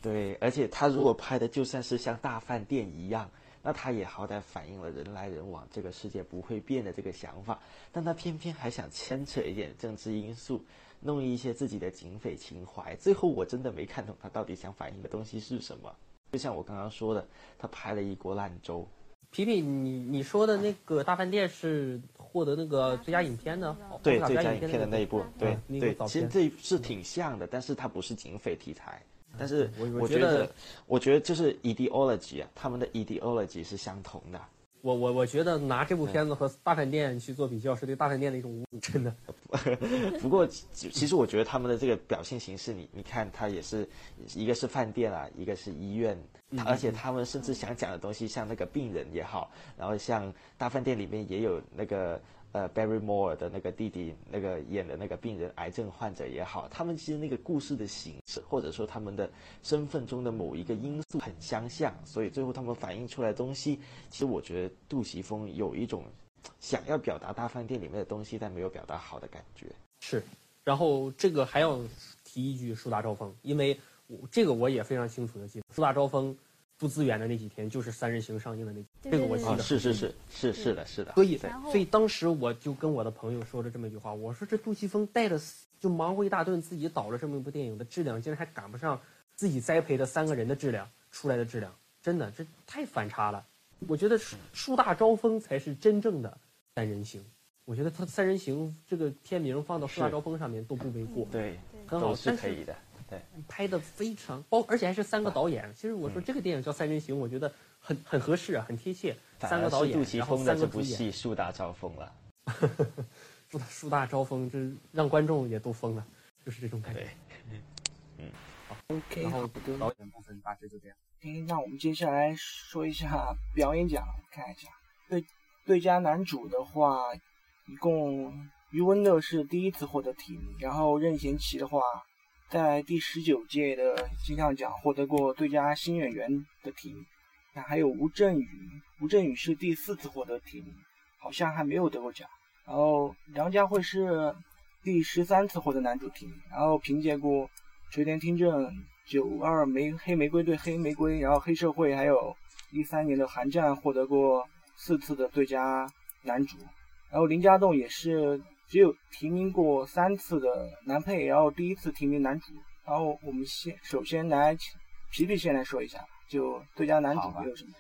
对，而且他如果拍的就算是像大饭店一样，那他也好歹反映了人来人往，这个世界不会变的这个想法，但他偏偏还想牵扯一点政治因素，弄一些自己的警匪情怀，最后我真的没看懂他到底想反映的东西是什么。就像我刚刚说的，他拍了一锅烂粥。皮皮，你你说的那个大饭店是获得那个最佳影片的，对最佳影片的那一部，对对，其实这是挺像的，但是它不是警匪题材。但是我觉得，我觉得就是 ideology 啊，他们的 ideology 是相同的。我我我觉得拿这部片子和大饭店去做比较，是对大饭店的一种侮辱，真的。不过其实我觉得他们的这个表现形式，你你看，它也是一个是饭店啊，一个是医院，而且他们甚至想讲的东西，像那个病人也好，然后像大饭店里面也有那个。呃，Barrymore 的那个弟弟，那个演的那个病人，癌症患者也好，他们其实那个故事的形式，或者说他们的身份中的某一个因素很相像，所以最后他们反映出来的东西，其实我觉得杜琪峰有一种想要表达大饭店里面的东西，但没有表达好的感觉。是，然后这个还要提一句树大招风，因为我这个我也非常清楚的记得，树大招风。出资源的那几天，就是《三人行》上映的那，这个我记得。是是是是是的，是的。所以，所以当时我就跟我的朋友说了这么一句话，我说这杜琪峰带着就忙活一大顿，自己导了这么一部电影的质量，竟然还赶不上自己栽培的三个人的质量出来的质量，真的这太反差了。我觉得树大招风才是真正的《三人行》，我觉得他《三人行》这个片名放到树大招风上面都不为过，对，很好，是可以的。拍的非常包，而且还是三个导演。其实我说这个电影叫《三人行》，我觉得很很合适啊，很贴切。三个导演，然后三个主演，树大招风了。树大树大招风，这让观众也都疯了，就是这种感觉。嗯，好，OK。然后导演部分大致就这样。OK，那我们接下来说一下表演奖，看一下。最最佳男主的话，一共余文乐是第一次获得提名，然后任贤齐的话。在第十九届的金像奖获得过最佳新演员的提名，那还有吴镇宇，吴镇宇是第四次获得提名，好像还没有得过奖。然后梁家辉是第十三次获得男主提名，然后凭借过《垂帘听政》、九二玫黑玫瑰对黑玫瑰，然后黑社会，还有一三年的寒战获得过四次的最佳男主。然后林家栋也是。只有提名过三次的男配，然后第一次提名男主。然后我们先首先来皮皮先来说一下，就最佳男主有什么？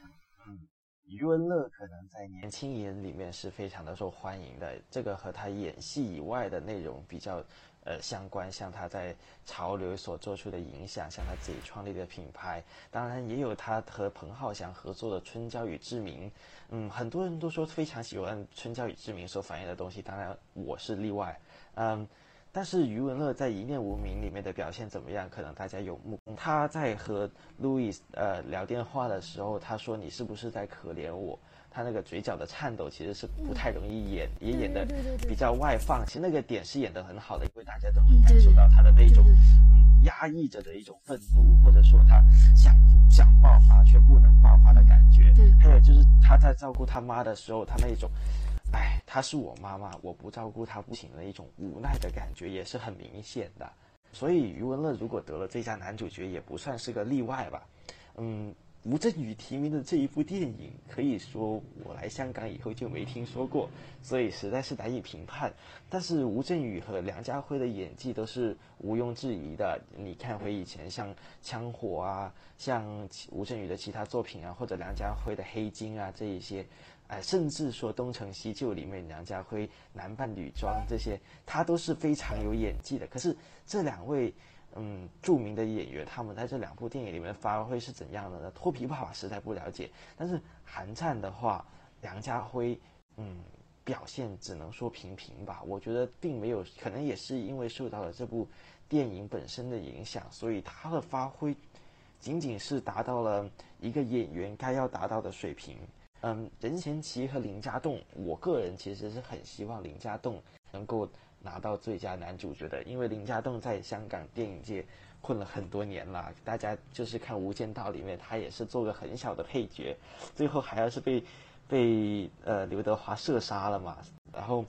嗯，余文乐可能在年轻人里面是非常的受欢迎的，这个和他演戏以外的内容比较。呃，相关像他在潮流所做出的影响，像他自己创立的品牌，当然也有他和彭浩翔合作的《春娇与志明》。嗯，很多人都说非常喜欢《春娇与志明》所反映的东西，当然我是例外。嗯，但是余文乐在《一念无名》里面的表现怎么样？可能大家有目共他在和路易斯呃聊电话的时候，他说：“你是不是在可怜我？”他那个嘴角的颤抖其实是不太容易演，也演的比较外放。其实那个点是演的很好的，因为大家都能感受到他的那种压抑着的一种愤怒，或者说他想想爆发却不能爆发的感觉。还有就是他在照顾他妈的时候，他那种，哎，她是我妈妈，我不照顾她不行的一种无奈的感觉也是很明显的。所以余文乐如果得了最佳男主角，也不算是个例外吧。嗯。吴镇宇提名的这一部电影，可以说我来香港以后就没听说过，所以实在是难以评判。但是吴镇宇和梁家辉的演技都是毋庸置疑的。你看回以前像《枪火》啊，像吴镇宇的其他作品啊，或者梁家辉的《黑金》啊这一些，哎，甚至说《东成西就》里面梁家辉男扮女装这些，他都是非常有演技的。可是这两位嗯著名的演员，他们在这两部电影里面发挥是怎样的呢？脱皮爸爸实在不了解，但是寒战的话，梁家辉嗯表现只能说平平吧。我觉得并没有，可能也是因为受到了这部电影本身的影响，所以他的发挥仅仅是达到了一个演员该要达到的水平。嗯，任贤齐和林家栋，我个人其实是很希望林家栋能够拿到最佳男主角的，因为林家栋在香港电影界混了很多年了，大家就是看《无间道》里面，他也是做个很小的配角，最后还要是被被呃刘德华射杀了嘛，然后。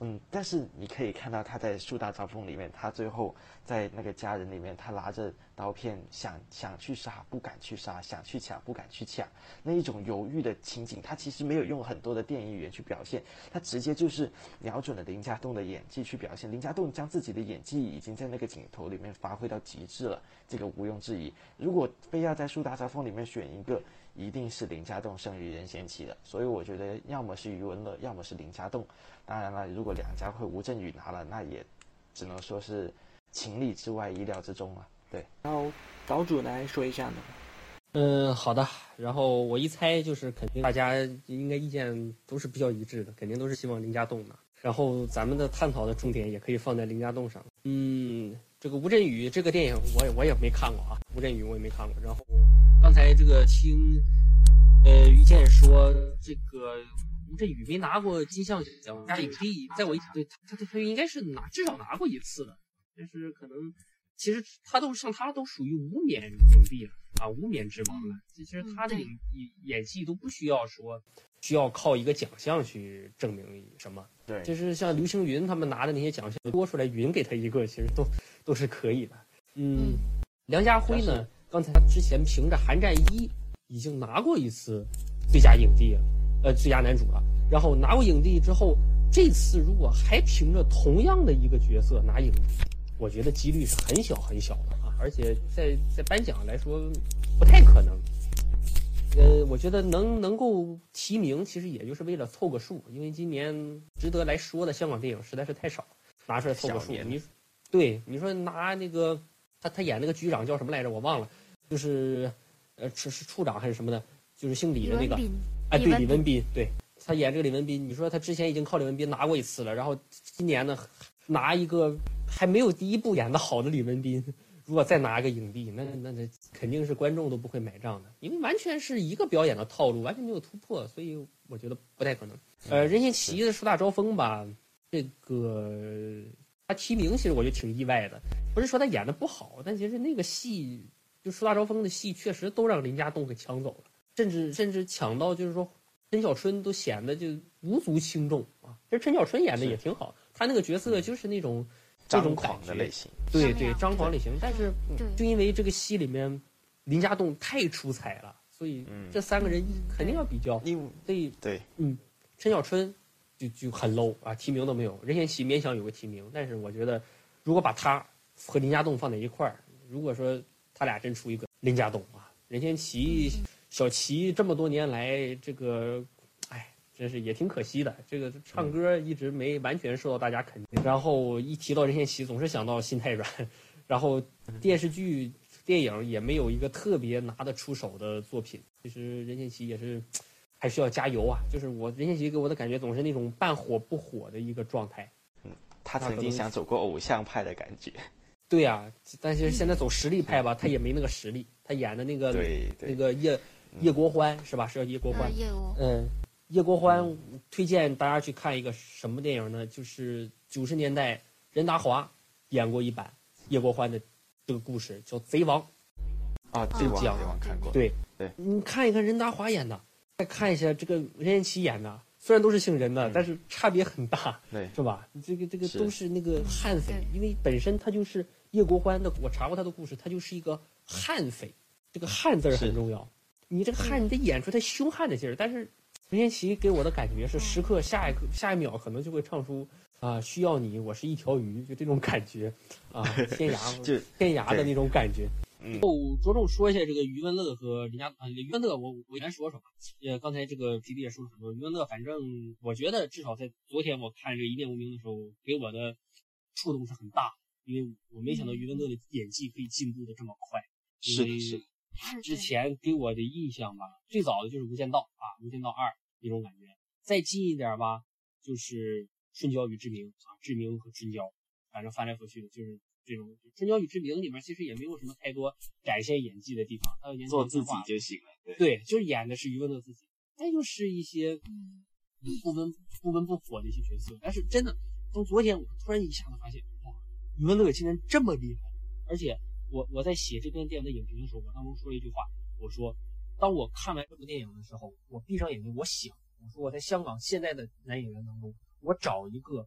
嗯，但是你可以看到他在树大招风里面，他最后在那个家人里面，他拿着刀片想想去杀，不敢去杀；想去抢，不敢去抢，那一种犹豫的情景，他其实没有用很多的电影语言去表现，他直接就是瞄准了林家栋的演技去表现。林家栋将自己的演技已经在那个镜头里面发挥到极致了，这个毋庸置疑。如果非要在树大招风里面选一个，一定是林家栋胜于任贤齐的。所以我觉得，要么是余文乐，要么是林家栋。当然了，如果两家会吴镇宇拿了，那也只能说是情理之外、意料之中了。对，然后岛主来说一下呢。嗯，好的。然后我一猜就是肯定大家应该意见都是比较一致的，肯定都是希望林家栋拿。然后咱们的探讨的重点也可以放在林家栋上。嗯，这个吴镇宇这个电影我也我也没看过啊，吴镇宇我也没看过。然后刚才这个听呃于健说这个。吴镇宇没拿过金像奖影帝，在我一对他他他应该是拿至少拿过一次的，但是可能其实他都像他都属于无冕影帝了啊，无冕之王了。其实他的演演技都不需要说需要靠一个奖项去证明什么。对，就是像刘青云他们拿的那些奖项，多出来云给他一个，其实都都是可以的。嗯，梁家辉呢，刚才他之前凭着《寒战一》已经拿过一次最佳影帝了。呃，最佳男主了，然后拿过影帝之后，这次如果还凭着同样的一个角色拿影帝，我觉得几率是很小很小的啊，而且在在颁奖来说不太可能。呃，我觉得能能够提名，其实也就是为了凑个数，因为今年值得来说的香港电影实在是太少，拿出来凑个数。你，对，你说拿那个他他演那个局长叫什么来着？我忘了，就是呃是是处长还是什么的，就是姓李的那个。哎，对李文斌，对他演这个李文斌，你说他之前已经靠李文斌拿过一次了，然后今年呢拿一个还没有第一部演的好的李文斌，如果再拿个影帝，那那那肯定是观众都不会买账的，因为完全是一个表演的套路，完全没有突破，所以我觉得不太可能。呃，任贤齐的《树大招风》吧，这个他提名其实我就挺意外的，不是说他演的不好，但其实那个戏就《树大招风》的戏确实都让林家栋给抢走了。甚至甚至抢到，就是说，陈小春都显得就无足轻重啊。其实陈小春演的也挺好，他那个角色就是那种张狂的类型，对对，张狂类型。但是就因为这个戏里面林家栋太出彩了，所以这三个人肯定要比较。所以对，嗯，陈小春就就很 low 啊，提名都没有。任贤齐勉强有个提名，但是我觉得如果把他和林家栋放在一块儿，如果说他俩真出一个林家栋啊，任贤齐。小齐这么多年来，这个，哎，真是也挺可惜的。这个唱歌一直没完全受到大家肯定。然后一提到任贤齐，总是想到心太软。然后电视剧、电影也没有一个特别拿得出手的作品。其实任贤齐也是还需要加油啊。就是我任贤齐给我的感觉总是那种半火不火的一个状态。嗯，他曾经想走过偶像派的感觉。对呀，但是现在走实力派吧，他也没那个实力。他演的那个那个叶。叶国欢是吧？是叫叶国欢。嗯，叶国欢推荐大家去看一个什么电影呢？就是九十年代任达华演过一版叶国欢的这个故事，叫《贼王》。啊，贼王，贼王看过。对对，你看一看任达华演的，再看一下这个任贤齐演的，虽然都是姓任的，但是差别很大，对，是吧？这个这个都是那个悍匪，因为本身他就是叶国欢的，我查过他的故事，他就是一个悍匪，这个悍字很重要。你这个汗，你得演出他凶悍的劲儿。但是任贤齐给我的感觉是，时刻下一刻、下一秒可能就会唱出啊，需要你，我是一条鱼，就这种感觉啊，天涯 就天涯的那种感觉。嗯，我着重说一下这个余文乐和林家啊，余文乐我我先说说吧。呃，刚才这个 P D 也说了很多，余文乐反正我觉得至少在昨天我看这个一念无名的时候，给我的触动是很大，因为我没想到余文乐的演技可以进步的这么快。是的，是的。之前给我的印象吧，最早的就是《无间道》啊，《无间道二》那种感觉，再近一点吧，就是《春娇与志明》啊，志明和春娇，反正翻来覆去的，就是这种《春娇与志明》里面其实也没有什么太多展现演技的地方，他演做自己就行了。对，就是演的是余文乐自己，再就是一些不温不温不火的一些角色。但是真的，从昨天我突然一下子发现，哇，余文乐竟然这么厉害，而且。我我在写这篇电影的影评的时候，我当中说了一句话，我说，当我看完这部电影的时候，我闭上眼睛，我想，我说我在香港现在的男演员当中，我找一个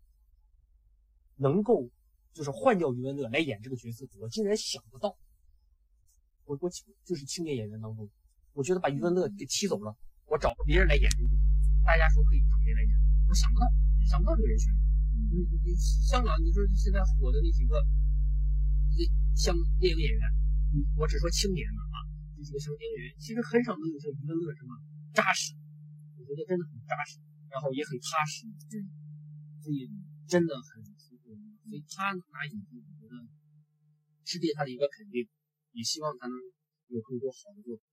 能够就是换掉余文乐来演这个角色，我竟然想不到。我我就是青年演员当中，我觉得把余文乐给踢走了，我找别人来演这个，大家说可以谁来演？我想不到，想不到这人选。你你香港，你说现在火的那几个。像电影演员，我只说青年的啊，这几个香港电影演员，其实很少能有像余文乐这么扎实。我觉得真的很扎实，然后也很踏实，所以真的很舒服。所以他能拿影帝，我觉得是对他的一个肯定，也希望他能有更多好的作品。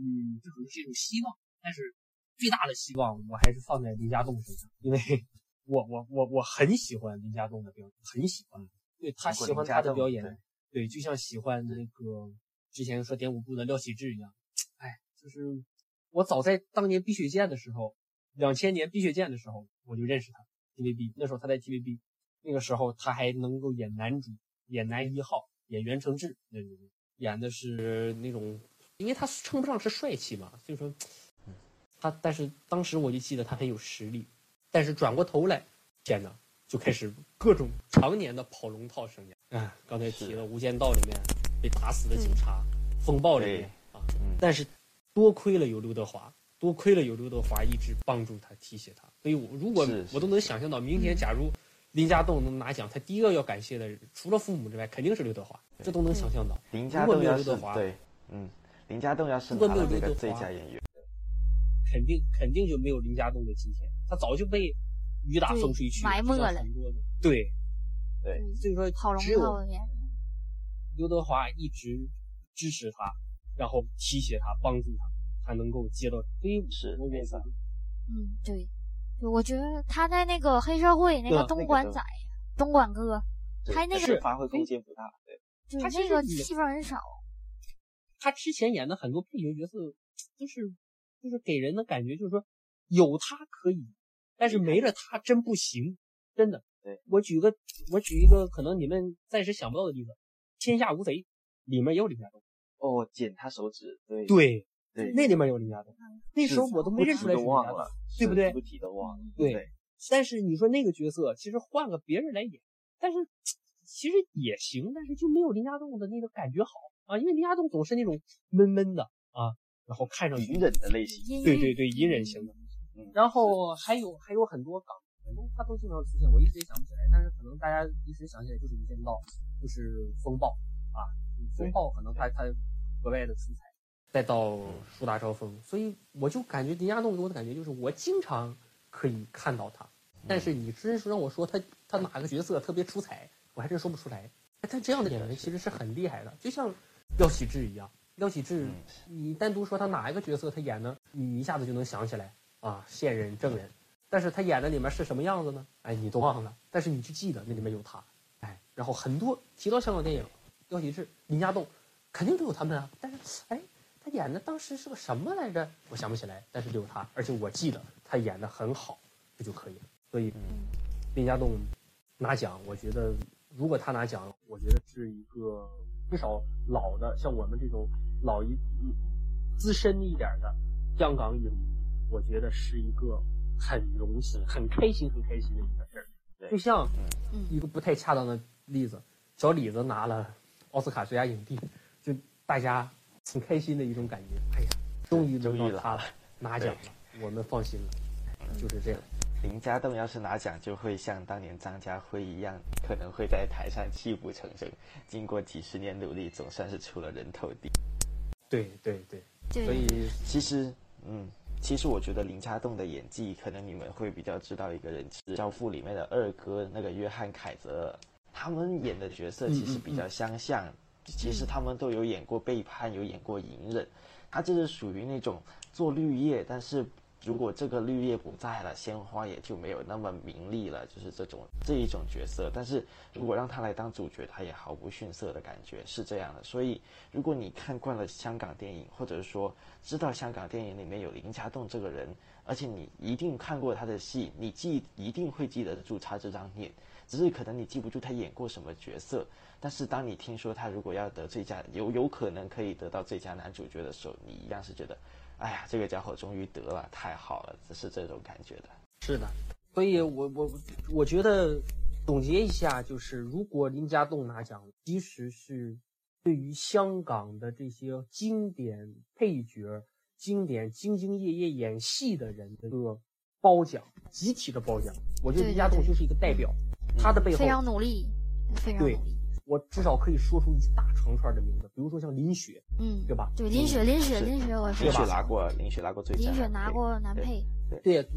嗯，这可能是一种希望，但是最大的希望我还是放在林家栋身上，因为 我我我我很喜欢林家栋的表演，很喜欢，对他喜欢他的表演。对，就像喜欢那个之前说点舞部的廖启智一样，哎，就是我早在当年《碧血剑》的时候，两千年《碧血剑》的时候我就认识他，TVB 那时候他在 TVB，那个时候他还能够演男主，演男一号，演袁承志，那演的是那种，因为他称不上是帅气嘛，所以说他，但是当时我就记得他很有实力，但是转过头来，天呐，就开始各种常年的跑龙套生涯。啊，刚才提了《无间道》里面被打死的警察，《风暴》里面啊，但是多亏了有刘德华，多亏了有刘德华一直帮助他提携他，所以我如果我都能想象到，明天假如林家栋能拿奖，他第一个要感谢的除了父母之外，肯定是刘德华，这都能想象到。林。家栋要是对，嗯，林家栋要是拿了这个最佳演员，肯定肯定就没有林家栋的今天，他早就被雨打风吹去埋没了。对。对，所以说只有刘德华一直支持他，然后提携他，帮助他，才能够接到飞舞是那边上。嗯，对，我觉得他在那个黑社会那个东莞仔、东莞哥，他那个发挥空间不大。对，他这个戏份很少。他之前演的很多配角角色，就是就是给人的感觉就是说有他可以，但是没了他真不行，真的。对我举个，我举一个可能你们暂时想不到的例子，《天下无贼》里面也有林家栋。哦，剪他手指，对对对，那里面有林家栋。那时候我都没认出来是林家栋，对不对？不提都忘了。对，但是你说那个角色，其实换个别人来演，但是其实也行，但是就没有林家栋的那个感觉好啊，因为林家栋总是那种闷闷的啊，然后看上隐忍的类型。对对对，隐忍型的。然后还有还有很多港。他都经常出现，我一直也想不起来，但是可能大家一时想起来就是《无间道》，就是《风暴》啊，《风暴》可能他他格外的出彩，再到《树大招风》，所以我就感觉林家栋给我的感觉就是我经常可以看到他，但是你真是让我说他他哪个角色特别出彩，我还真说不出来。他这样的演员其实是很厉害的，就像廖启智一样，廖启智，你单独说他哪一个角色他演呢，你一下子就能想起来啊，线人、证人。但是他演的里面是什么样子呢？哎，你都忘了，但是你就记得那里面有他，哎，然后很多提到香港电影，廖启智、林家栋，肯定都有他们啊。但是，哎，他演的当时是个什么来着？我想不起来。但是有他，而且我记得他演的很好，这就可以了。所以，林家栋拿奖，我觉得如果他拿奖，我觉得是一个至少老的，像我们这种老一资深一点的香港影迷，我觉得是一个。很荣幸，很开心，很开心的一个事儿。就像一个不太恰当的例子，小李子拿了奥斯卡最佳影帝，就大家很开心的一种感觉。哎呀，终于轮到他了，拿奖了，我们放心了，就是这样。林家栋要是拿奖，就会像当年张家辉一样，可能会在台上泣不成声。经过几十年努力，总算是出了人头地。对对对，对，所以其实，嗯，其实我觉得林家栋的演技，可能你们会比较知道一个人，是《教父》里面的二哥那个约翰凯泽，他们演的角色其实比较相像。其实他们都有演过背叛，有演过隐忍。他就是属于那种做绿叶，但是如果这个绿叶不在了，鲜花也就没有那么明丽了，就是这种这一种角色。但是如果让他来当主角，他也毫不逊色的感觉是这样的。所以，如果你看惯了香港电影，或者说知道香港电影里面有林家栋这个人，而且你一定看过他的戏，你记一定会记得住他这张脸。只是可能你记不住他演过什么角色，但是当你听说他如果要得最佳，有有可能可以得到最佳男主角的时候，你一样是觉得，哎呀，这个家伙终于得了，太好了，只是这种感觉的。是的，所以我我我觉得总结一下，就是如果林家栋拿奖，其实是对于香港的这些经典配角、经典兢兢业业演戏的人的一个褒奖，集体的褒奖。我觉得林家栋就是一个代表。他的背后非常努力，非常努力。我至少可以说出一大长串的名字，比如说像林雪，嗯，对吧？对，林雪，林雪，林雪，我是林雪拿过，林雪拿过最佳，林雪拿过男配，对，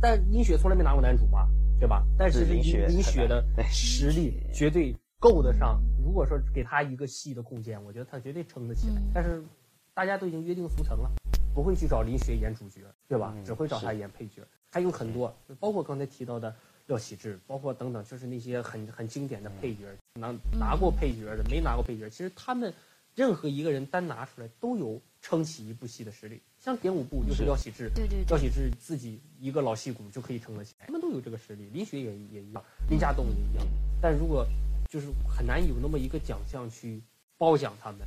但林雪从来没拿过男主吧，对吧？但是 林雪林雪的实力绝对够得上。如果说给他一个戏的空间，我觉得他绝对撑得起来。但是大家都已经约定俗成了，不会去找林雪演主角，对吧？只会找他演配角。还有很多，包括刚才提到的。廖启智，包括等等，就是那些很很经典的配角，拿拿过配角的，没拿过配角，其实他们任何一个人单拿出来都有撑起一部戏的实力。像点五部就是廖启智，对对，廖启智自己一个老戏骨就可以撑得起来，他们都有这个实力。林雪也也一样，林家栋也一样。但如果就是很难有那么一个奖项去褒奖他们，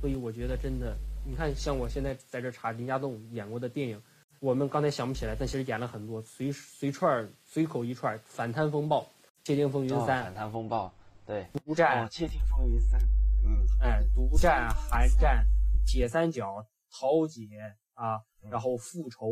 所以我觉得真的，你看像我现在在这查林家栋演过的电影。我们刚才想不起来，但其实演了很多，随随串随口一串，《反贪风暴》《窃听风云三》《反贪风暴》对，独占《窃听风云三》嗯，哎，独占寒战铁三角桃姐啊，然后复仇，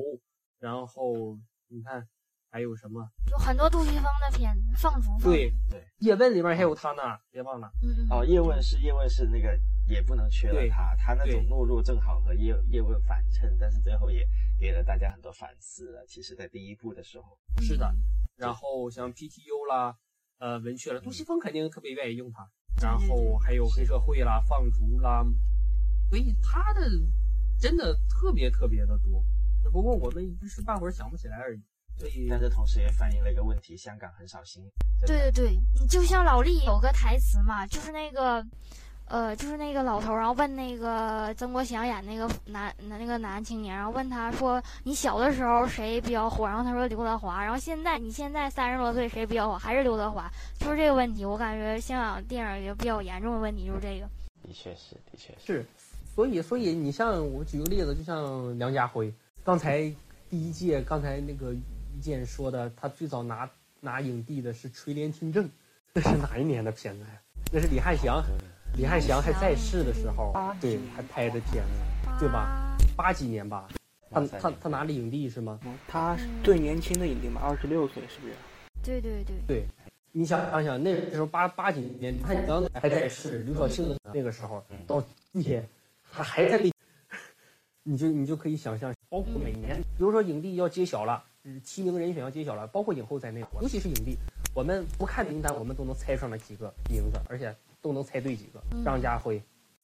然后你看还有什么？有很多杜琪峰的片子，放逐。对对，叶问里面还有他呢，别忘了。嗯嗯。哦，叶问是叶问是那个也不能缺了他，他那种懦弱正好和叶叶问反衬，但是最后也。给了大家很多反思了。其实，在第一部的时候，是的。然后像 PTU 啦，呃，文雀了，杜琪峰肯定特别愿意用他。然后还有黑社会啦，放逐啦，所以他的真的特别特别的多。只不过我们一时半会儿想不起来而已。所以，但这同时也反映了一个问题：香港很少新。对对对，你就像老李有个台词嘛，就是那个。呃，就是那个老头，然后问那个曾国祥演那个男那个男青年，然后问他说：“你小的时候谁比较火？”然后他说：“刘德华。”然后现在你现在三十多岁谁比较火？还是刘德华？就是这个问题，我感觉香港电影一个比较严重的问题就是这个。的确是，的确是。所以，所以你像我举个例子，就像梁家辉，刚才第一届，刚才那个一健说的，他最早拿拿影帝的是《垂帘听政》，那是哪一年的片子呀？那是李汉祥。李汉祥还在世的时候，对，还拍的片子，对吧？八几年吧，他他他拿了影帝是吗？他是最年轻的影帝嘛，二十六岁是不是？对对对。对，你想想想，那时候八八几年，李汉祥还在世，刘晓庆那个时候到今天，他还在被，你就你就可以想象，包括每年，比如说影帝要揭晓了，提名人选要揭晓了，包括影后在内，尤其是影帝，我们不看名单，我们都能猜上来几个名字，而且。都能猜对几个？张家辉，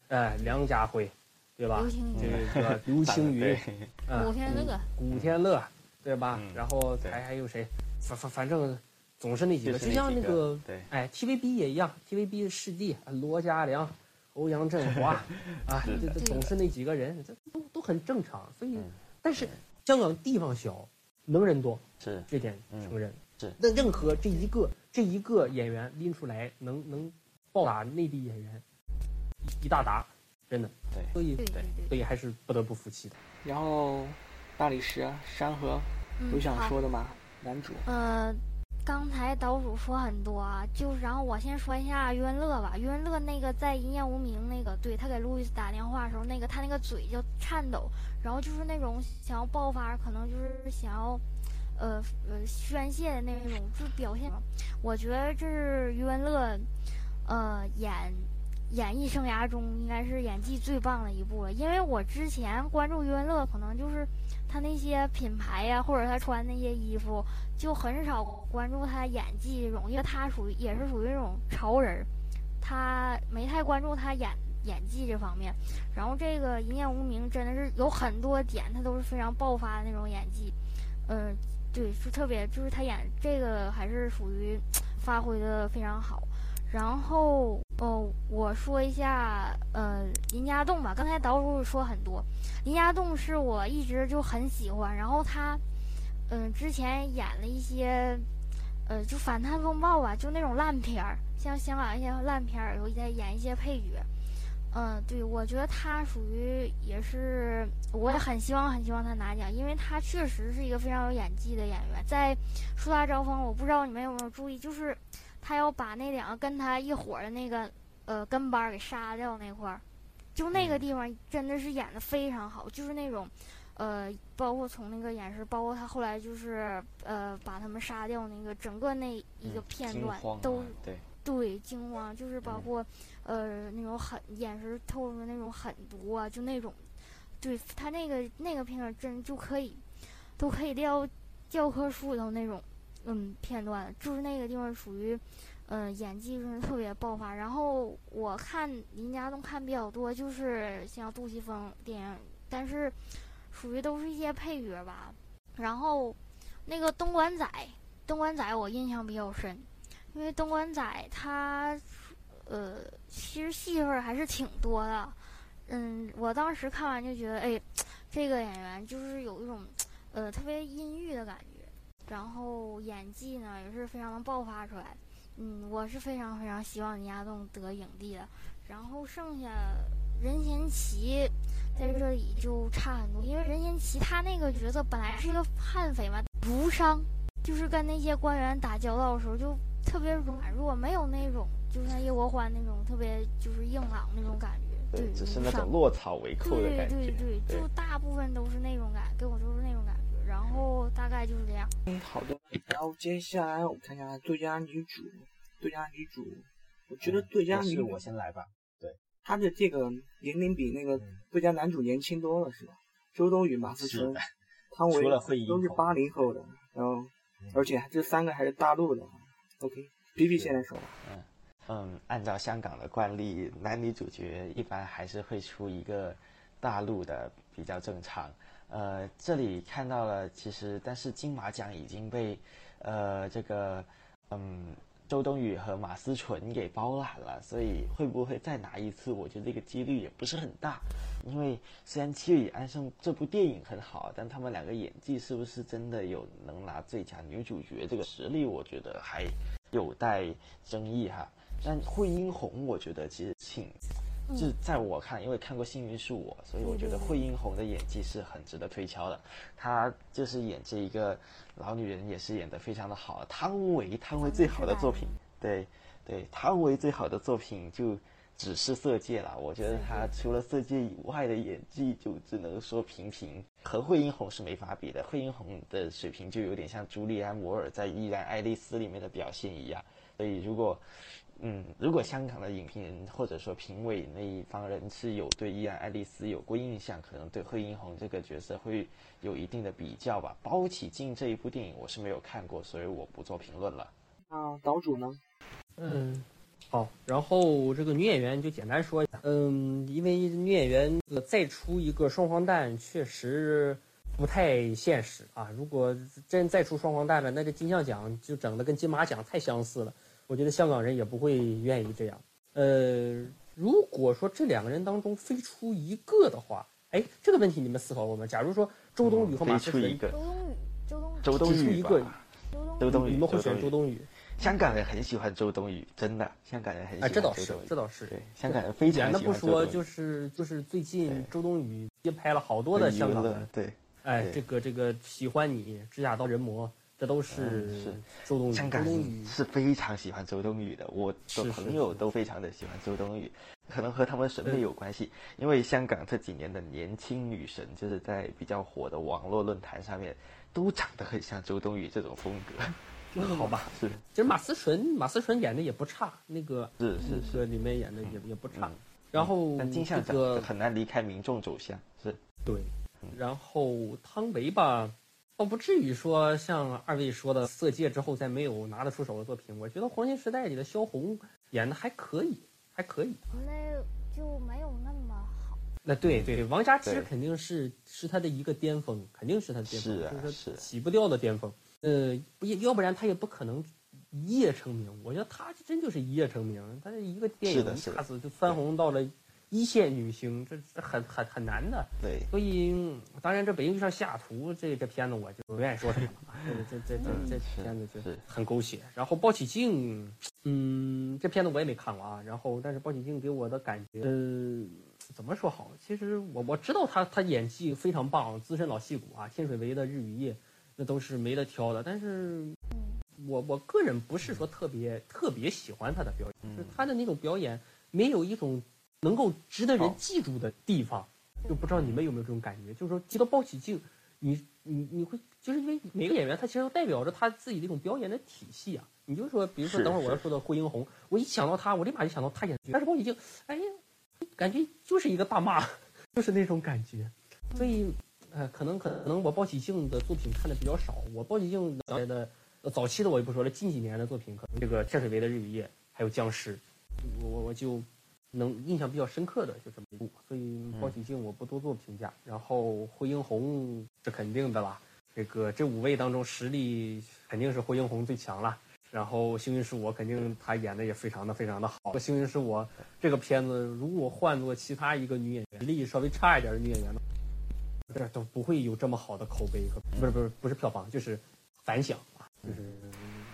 哎，梁家辉，对吧？这个刘青云，古天乐，古天乐，对吧？然后还还有谁？反反反正总是那几个，就像那个，哎，TVB 也一样，TVB 师弟罗嘉良、欧阳震华，啊，这这总是那几个人，这都都很正常。所以，但是香港地方小，能人多，是这点承认。是那任何这一个这一个演员拎出来，能能。暴打内地演员一大沓，真的，对，所以对所以还是不得不服气的。然后，大理石、山河有想说的吗？男主？呃，刚才岛主说很多啊，就然后我先说一下余文乐吧。余文乐那个在《一念无名》那个，对他给路易斯打电话的时候，那个他那个嘴就颤抖，然后就是那种想要爆发，可能就是想要。呃呃宣泄的那种就表现。我觉得这是余文乐，呃演演艺生涯中应该是演技最棒的一部了。因为我之前关注余文乐，可能就是他那些品牌呀，或者他穿那些衣服，就很少关注他演技这种，因为他属于也是属于那种潮人，他没太关注他演。演技这方面，然后这个《一念无名》真的是有很多点，他都是非常爆发的那种演技，嗯，对，就特别，就是他演这个还是属于发挥的非常好。然后哦，我说一下呃林家栋吧，刚才导主说很多，林家栋是我一直就很喜欢，然后他嗯之前演了一些呃就反贪风暴吧，就那种烂片儿，像香港一些烂片儿，有在演一些配角。嗯，对，我觉得他属于也是，我也很希望很希望他拿奖，因为他确实是一个非常有演技的演员。在《树大招风》，我不知道你们有没有注意，就是他要把那两个跟他一伙的那个呃跟班给杀掉那块儿，就那个地方真的是演的非常好，就是那种呃，包括从那个演示，包括他后来就是呃把他们杀掉那个整个那一个片段都对。对，惊慌就是包括，呃，那种狠眼神透露的那种狠毒啊，就那种，对他那个那个片段真就可以，都可以撂教科书里头那种，嗯，片段，就是那个地方属于，嗯，演技真的特别爆发。然后我看林家栋看比较多，就是像杜琪峰电影，但是属于都是一些配角吧。然后那个东莞仔，东莞仔我印象比较深。因为东莞仔他，呃，其实戏份还是挺多的，嗯，我当时看完就觉得，哎，这个演员就是有一种，呃，特别阴郁的感觉，然后演技呢也是非常能爆发出来，嗯，我是非常非常希望林家栋得影帝的，然后剩下任贤齐在这里就差很多，因为任贤齐他那个角色本来是一个悍匪嘛，儒商，就是跟那些官员打交道的时候就。特别软弱，没有那种就像叶国欢那种特别就是硬朗那种感觉，对，就是那种落草为寇的感觉。对对对，就大部分都是那种感，给我都是那种感觉。然后大概就是这样。嗯，好的。然后接下来我们看一下最佳女主，最佳女主，我觉得最佳女主我先来吧。对，她的这个年龄比那个最佳男主年轻多了，是吧？周冬雨、马思纯、汤唯都是八零后的，然后而且这三个还是大陆的。OK，B B 先来说。嗯嗯，按照香港的惯例，男女主角一般还是会出一个大陆的比较正常。呃，这里看到了，其实但是金马奖已经被呃这个嗯周冬雨和马思纯给包揽了，所以会不会再拿一次？我觉得这个几率也不是很大。因为虽然《七月与安生》这部电影很好，但他们两个演技是不是真的有能拿最佳女主角这个实力？我觉得还。有待争议哈，但惠英红我觉得其实挺，就在我看，因为看过《幸运是我》，所以我觉得惠英红的演技是很值得推敲的。她就是演这一个老女人，也是演得非常的好。汤唯，汤唯最好的作品，对对，汤唯最好的作品就只是《色戒》了。我觉得她除了《色戒》以外的演技，就只能说平平，和惠英红是没法比的。惠英红的水平就有点像朱莉安·摩尔在《依然爱丽丝》里面的表现一样。所以，如果，嗯，如果香港的影评人或者说评委那一方人是有对伊安·爱丽丝有过印象，可能对惠英红这个角色会有一定的比较吧。包起镜这一部电影我是没有看过，所以我不做评论了。啊，岛主呢？嗯，好，然后这个女演员就简单说一下。嗯，因为女演员再出一个双黄蛋确实不太现实啊。如果真再出双黄蛋了，那这金像奖就整的跟金马奖太相似了。我觉得香港人也不会愿意这样。呃，如果说这两个人当中非出一个的话，哎，这个问题你们思考过吗？假如说周冬雨和马思纯，周冬雨，周冬雨，周冬雨出一个，周冬雨，你们会选周冬雨？香港人很喜欢周冬雨，真的，香港人很喜欢。这倒是，这倒是。对，香港人非常喜欢不说，就是就是最近周冬雨接拍了好多的香港的，对，哎，这个这个喜欢你，指甲刀人魔。这都是嗯是。周冬雨。香港是非常喜欢周冬雨的，我的朋友都非常的喜欢周冬雨，可能和他们审美有关系。因为香港这几年的年轻女神，就是在比较火的网络论坛上面，都长得很像周冬雨这种风格。好吧，是。其实马思纯，马思纯演的也不差，那个是是是。里面演的也也不差。嗯。然后但金像奖很难离开民众走向，是。对，然后汤唯吧，倒不至于说像二位说的《色戒》之后再没有拿得出手的作品。我觉得《黄金时代》里的萧红演的还可以，还可以。那就没有那么好。那对对，王佳芝肯定是是他的一个巅峰，肯定是他的巅峰，是啊就是洗不掉的巅峰。呃，不要不然他也不可能一夜成名。我觉得他真就是一夜成名，他这一个电影一下子就翻红到了一线女星，这这很很很难的。对，所以，嗯当然，这《北京遇上西雅图》这这片子我就不愿意说什么了啊。这这这这这片子就是很狗血。然后包起静，嗯，这片子我也没看过啊。然后，但是包起静给我的感觉，呃，怎么说好？其实我我知道他他演技非常棒，资深老戏骨啊，天水围的日与夜，那都是没得挑的。但是，我我个人不是说特别特别喜欢他的表演，就是他的那种表演没有一种能够值得人记住的地方。就不知道你们有没有这种感觉，就是说提到鲍起静，你你你会就是因为每个演员他其实都代表着他自己的一种表演的体系啊。你就说，比如说等会儿我要说到惠英红，我一想到他，我立马就想到他演的剧，但是鲍起静，哎呀，感觉就是一个大妈，就是那种感觉。所以，呃，可能可能我鲍起静的作品看的比较少，我鲍起静的呃早期的我就不说了，近几年的作品可能这个天水围的日与夜，还有僵尸，我我我就能印象比较深刻的就这么一部，所以鲍起静我不多做评价。然后惠英红是肯定的啦，这个这五位当中实力肯定是惠英红最强了。然后幸运是我，肯定她演的也非常的非常的好。幸运是我这个片子如果换做其他一个女演员，实力稍微差一点的女演员呢，这都不会有这么好的口碑和不是不是不是票房，就是反响啊，就是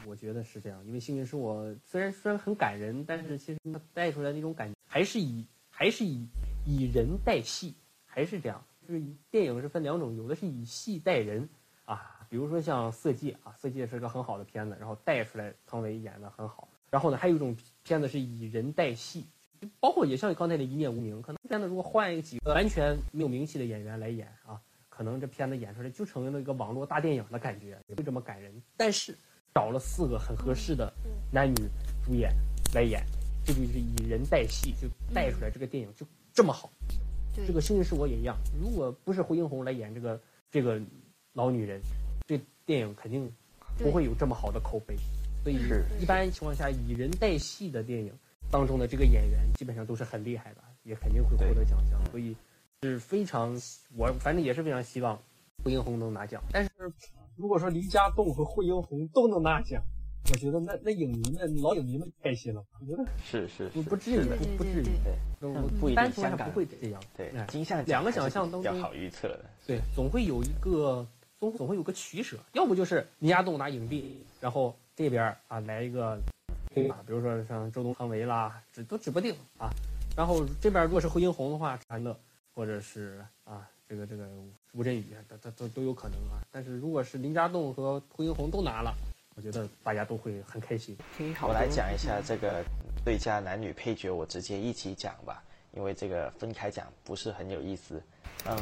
我觉得是这样。因为幸运是我虽然虽然很感人，但是其实它带出来那种感觉还是以还是以以人带戏，还是这样。就是电影是分两种，有的是以戏带人啊，比如说像《色戒》啊，《色戒》是个很好的片子，然后带出来汤唯演的很好。然后呢，还有一种片子是以人带戏，包括也像刚才的《一念无名》，可能片子如果换一个几个完全没有名气的演员来演啊，可能这片子演出来就成为了一个网络大电影的感觉，也会这么感人。但是找了四个很合适的男女主演来演，这就是以人带戏，就带出来这个电影就这么好。对这个《幸运是我》也一样，如果不是胡英红来演这个这个老女人，这电影肯定不会有这么好的口碑。所以一般情况下，以人带戏的电影当中的这个演员基本上都是很厉害的，也肯定会获得奖项。所以是非常，我反正也是非常希望胡英红能拿奖。但是如果说黎家栋和惠英红都能拿奖，我觉得那那影迷们老影迷们开心了。我觉得是是是不不至于，不不至于。对，不般情况下不会这样。对哎，金像两个还是奖项当中比较好预测的，对，总会有一个总总会有个取舍，要不就是林家栋拿影帝，然后这边啊来一个黑马，比如说像周冬汤唯啦，指都指不定啊。然后这边如果是惠英红的话，安乐或者是啊这个这个吴镇宇，都都都都有可能啊。但是如果是林家栋和惠英红都拿了，我觉得大家都会很开心。我来讲一下这个最佳男女配角，我直接一起讲吧，因为这个分开讲不是很有意思。嗯，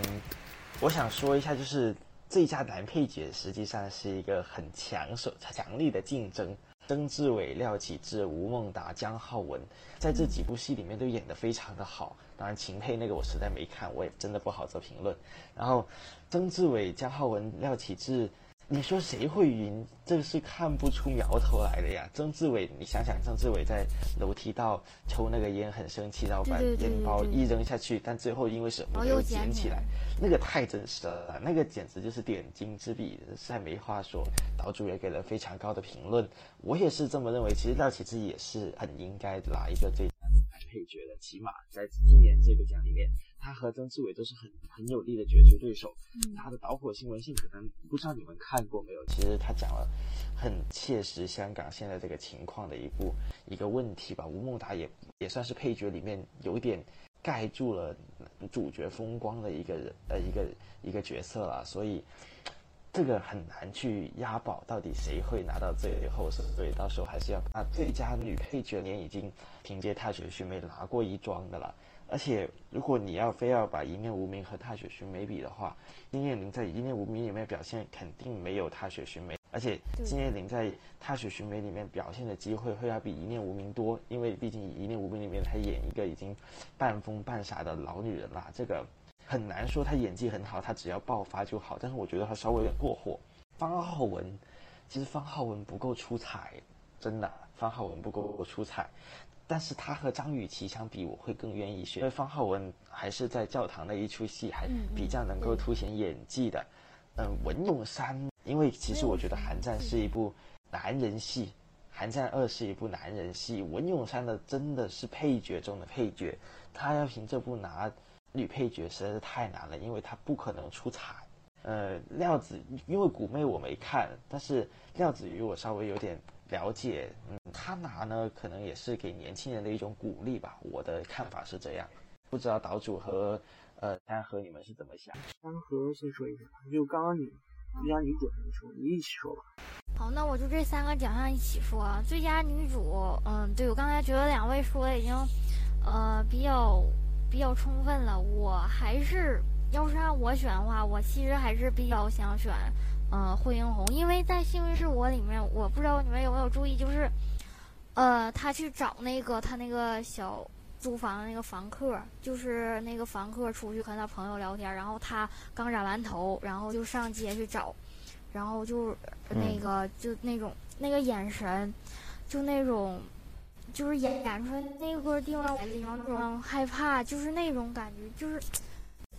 我想说一下，就是最佳男配角实际上是一个很抢手、强力的竞争。曾志伟、廖启智、吴孟达、姜浩文，在这几部戏里面都演得非常的好。当然，秦沛那个我实在没看，我也真的不好做评论。然后，曾志伟、姜浩文、廖启智，你说谁会赢？这是看不出苗头来的呀。曾志伟，你想想，曾志伟在楼梯道抽那个烟很生气，然后把烟包一扔下去，但最后因为什么又捡起来那个太真实了，那个简直就是点睛之笔，实在没话说。岛主也给了非常高的评论，我也是这么认为。其实廖启智也是很应该拿一个最配角的，起码在今年这个奖里面，他和曾志伟都是很很有力的角逐对手。嗯他的导火新闻性可能不知道你们看过没有？其实他讲了很切实香港现在这个情况的一部一个问题吧。吴孟达也也算是配角里面有一点盖住了主角风光的一个人呃一个一个角色了，所以这个很难去押宝，到底谁会拿到最后，所以到时候还是要啊，最佳女配角年已经凭借《踏雪寻梅》拿过一桩的了。而且，如果你要非要把《一念无名》和《踏雪寻梅》比的话，金燕玲在《一念无名》里面表现肯定没有《踏雪寻梅》，而且金燕玲在《踏雪寻梅》里面表现的机会会要比《一念无名》多，因为毕竟《一念无名》里面她演一个已经半疯半傻的老女人啦，这个很难说他演技很好，他只要爆发就好。但是我觉得他稍微有点过火。方浩文，其实方浩文不够出彩，真的，方浩文不够出彩。但是他和张雨绮相比，我会更愿意选，因为方浩文还是在教堂那一出戏，还比较能够凸显演技的。嗯，文咏珊，因为其实我觉得《寒战》是一部男人戏，《寒战二》是一部男人戏，文咏珊的真的是配角中的配角，他要凭这部拿女配角实在是太难了，因为她不可能出彩。呃，廖子，因为古妹我没看，但是廖子瑜我稍微有点。了解，嗯，他拿呢，可能也是给年轻人的一种鼓励吧。我的看法是这样，不知道岛主和呃山河你们是怎么想？山河先说一下，就刚刚你最佳女主你说，你一起说吧。好，那我就这三个奖项一起说。最佳女主，嗯，对我刚才觉得两位说的已经，呃，比较比较充分了。我还是要是让我选的话，我其实还是比较想选。嗯，惠英红，因为在《幸运是我》里面，我不知道你们有没有注意，就是，呃，他去找那个他那个小租房的那个房客，就是那个房客出去和他朋友聊天，然后他刚染完头，然后就上街去找，然后就那个就那种那个眼神，就那种，就是演演出来那个地方地方那种害怕，就是那种感觉，就是。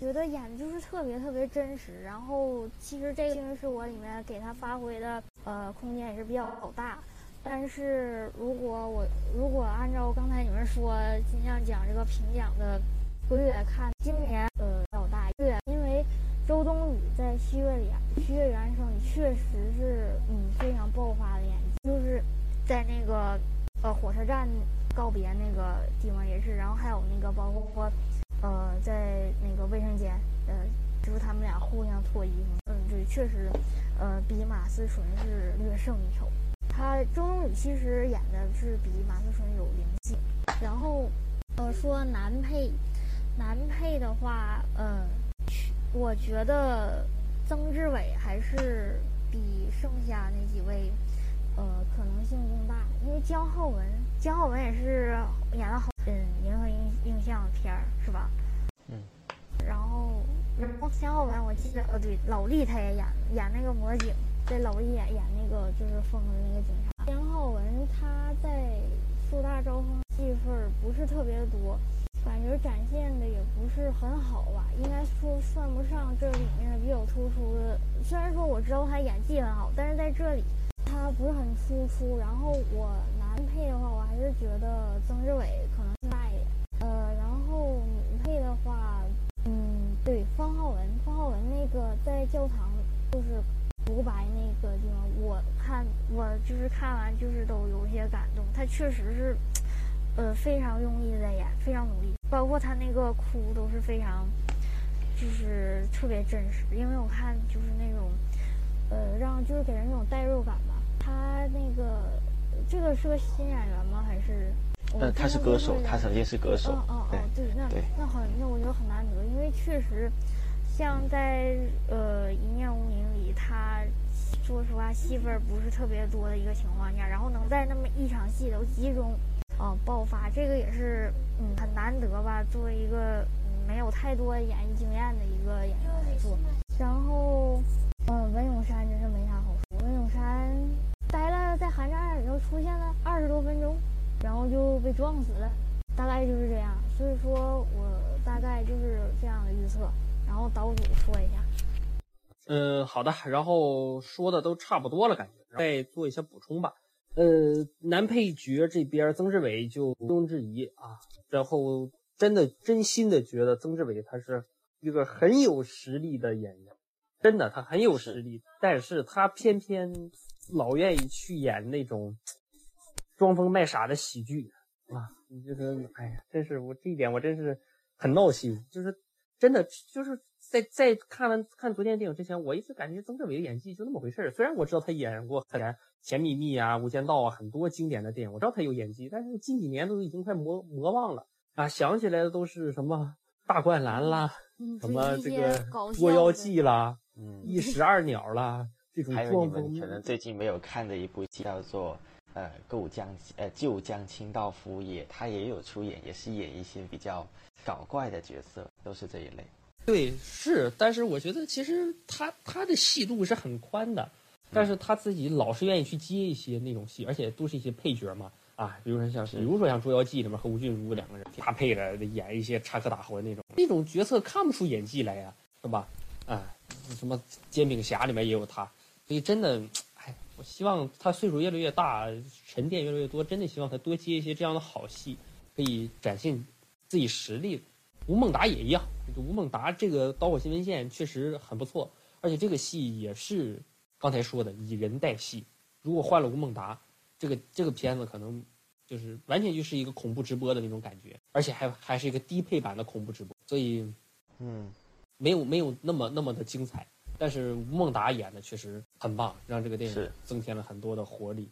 觉得演的就是特别特别真实，然后其实这个《是我》里面给他发挥的呃空间也是比较大，但是如果我如果按照刚才你们说金像奖这个评奖的规律来看，今年呃比较大，对，因为周冬雨在《七月里七月原声》确实是嗯非常爆发的演技，就是在那个呃火车站告别那个地方也是，然后还有那个包括。呃，在那个卫生间，呃，就是他们俩互相脱衣服。嗯，对，确实，呃，比马思纯是略胜一筹。他周冬雨其实演的是比马思纯有灵性。然后，呃，说男配，男配的话，呃，我觉得曾志伟还是比剩下那几位，呃，可能性更大。因为姜浩文，姜浩文也是演了好。嗯，银河映映像片儿是吧？嗯。然后，然后姜浩文我记得，呃，对，老厉他也演演那个魔警，在老厉演演那个就是疯的那个警察。姜浩文他在树大招风戏份不是特别多，感觉展现的也不是很好吧？应该说算不上这里面比较突出的。虽然说我知道他演技很好，但是在这里他不是很突出。然后我男配的话，我还是觉得曾志伟可能大一点。呃，然后女配的话，嗯，对，方浩文，方浩文那个在教堂就是独白那个地方，我看我就是看完就是都有些感动，他确实是，呃，非常用力在演，非常努力，包括他那个哭都是非常，就是特别真实，因为我看就是那种，呃，让就是给人那种代入感吧。他那个这个是个新演员吗？还是？嗯，他是歌手，他曾经是歌手。哦哦哦，对，那那很，那我觉得很难得，因为确实，像在呃《一念无名》里，他说实话戏份不是特别多的一个情况下，然后能在那么一场戏都集中啊爆发，这个也是嗯很难得吧。作为一个没有太多演艺经验的一个演员来说，然后嗯文咏珊真是没啥好说，文咏珊待了在《寒战》里头出现了二十多分钟。然后就被撞死了，大概就是这样。所以说我大概就是这样的预测。然后岛主说一下。嗯，好的。然后说的都差不多了，感觉再做一些补充吧。呃，男配角这边曾志伟就毋庸置疑啊。然后真的真心的觉得曾志伟他是一个很有实力的演员，真的他很有实力，但是他偏偏老愿意去演那种。装疯卖傻的喜剧啊，你就是哎呀，真是我这一点我真是很闹心，就是真的就是在在看完看昨天电影之前，我一直感觉曾志伟的演技就那么回事儿。虽然我知道他演过《甜蜜蜜》啊、《无间道》啊很多经典的电影，我知道他有演技，但是近几年都已经快磨磨忘了啊，想起来的都是什么大灌篮啦，什么这个捉妖记啦，嗯，一石二鸟啦，这种还有你们可能最近没有看的一部戏叫做呃《够江呃旧江清道夫也》，他也有出演，也是演一些比较搞怪的角色，都是这一类。对，是，但是我觉得其实他他的戏路是很宽的，但是他自己老是愿意去接一些那种戏，而且都是一些配角嘛，啊，比如说像是，比如说像《捉妖记》里面和吴君如两个人搭配着演一些插科打诨那种，那种角色看不出演技来呀，是吧？啊，什么《煎饼侠》里面也有他，所以真的，哎，我希望他岁数越来越大，沉淀越来越多，真的希望他多接一些这样的好戏，可以展现自己实力。吴孟达也一样，吴孟达这个导火新闻线确实很不错，而且这个戏也是刚才说的以人带戏。如果换了吴孟达，这个这个片子可能就是完全就是一个恐怖直播的那种感觉，而且还还是一个低配版的恐怖直播，所以嗯，没有没有那么那么的精彩。但是吴孟达演的确实很棒，让这个电影增添了很多的活力。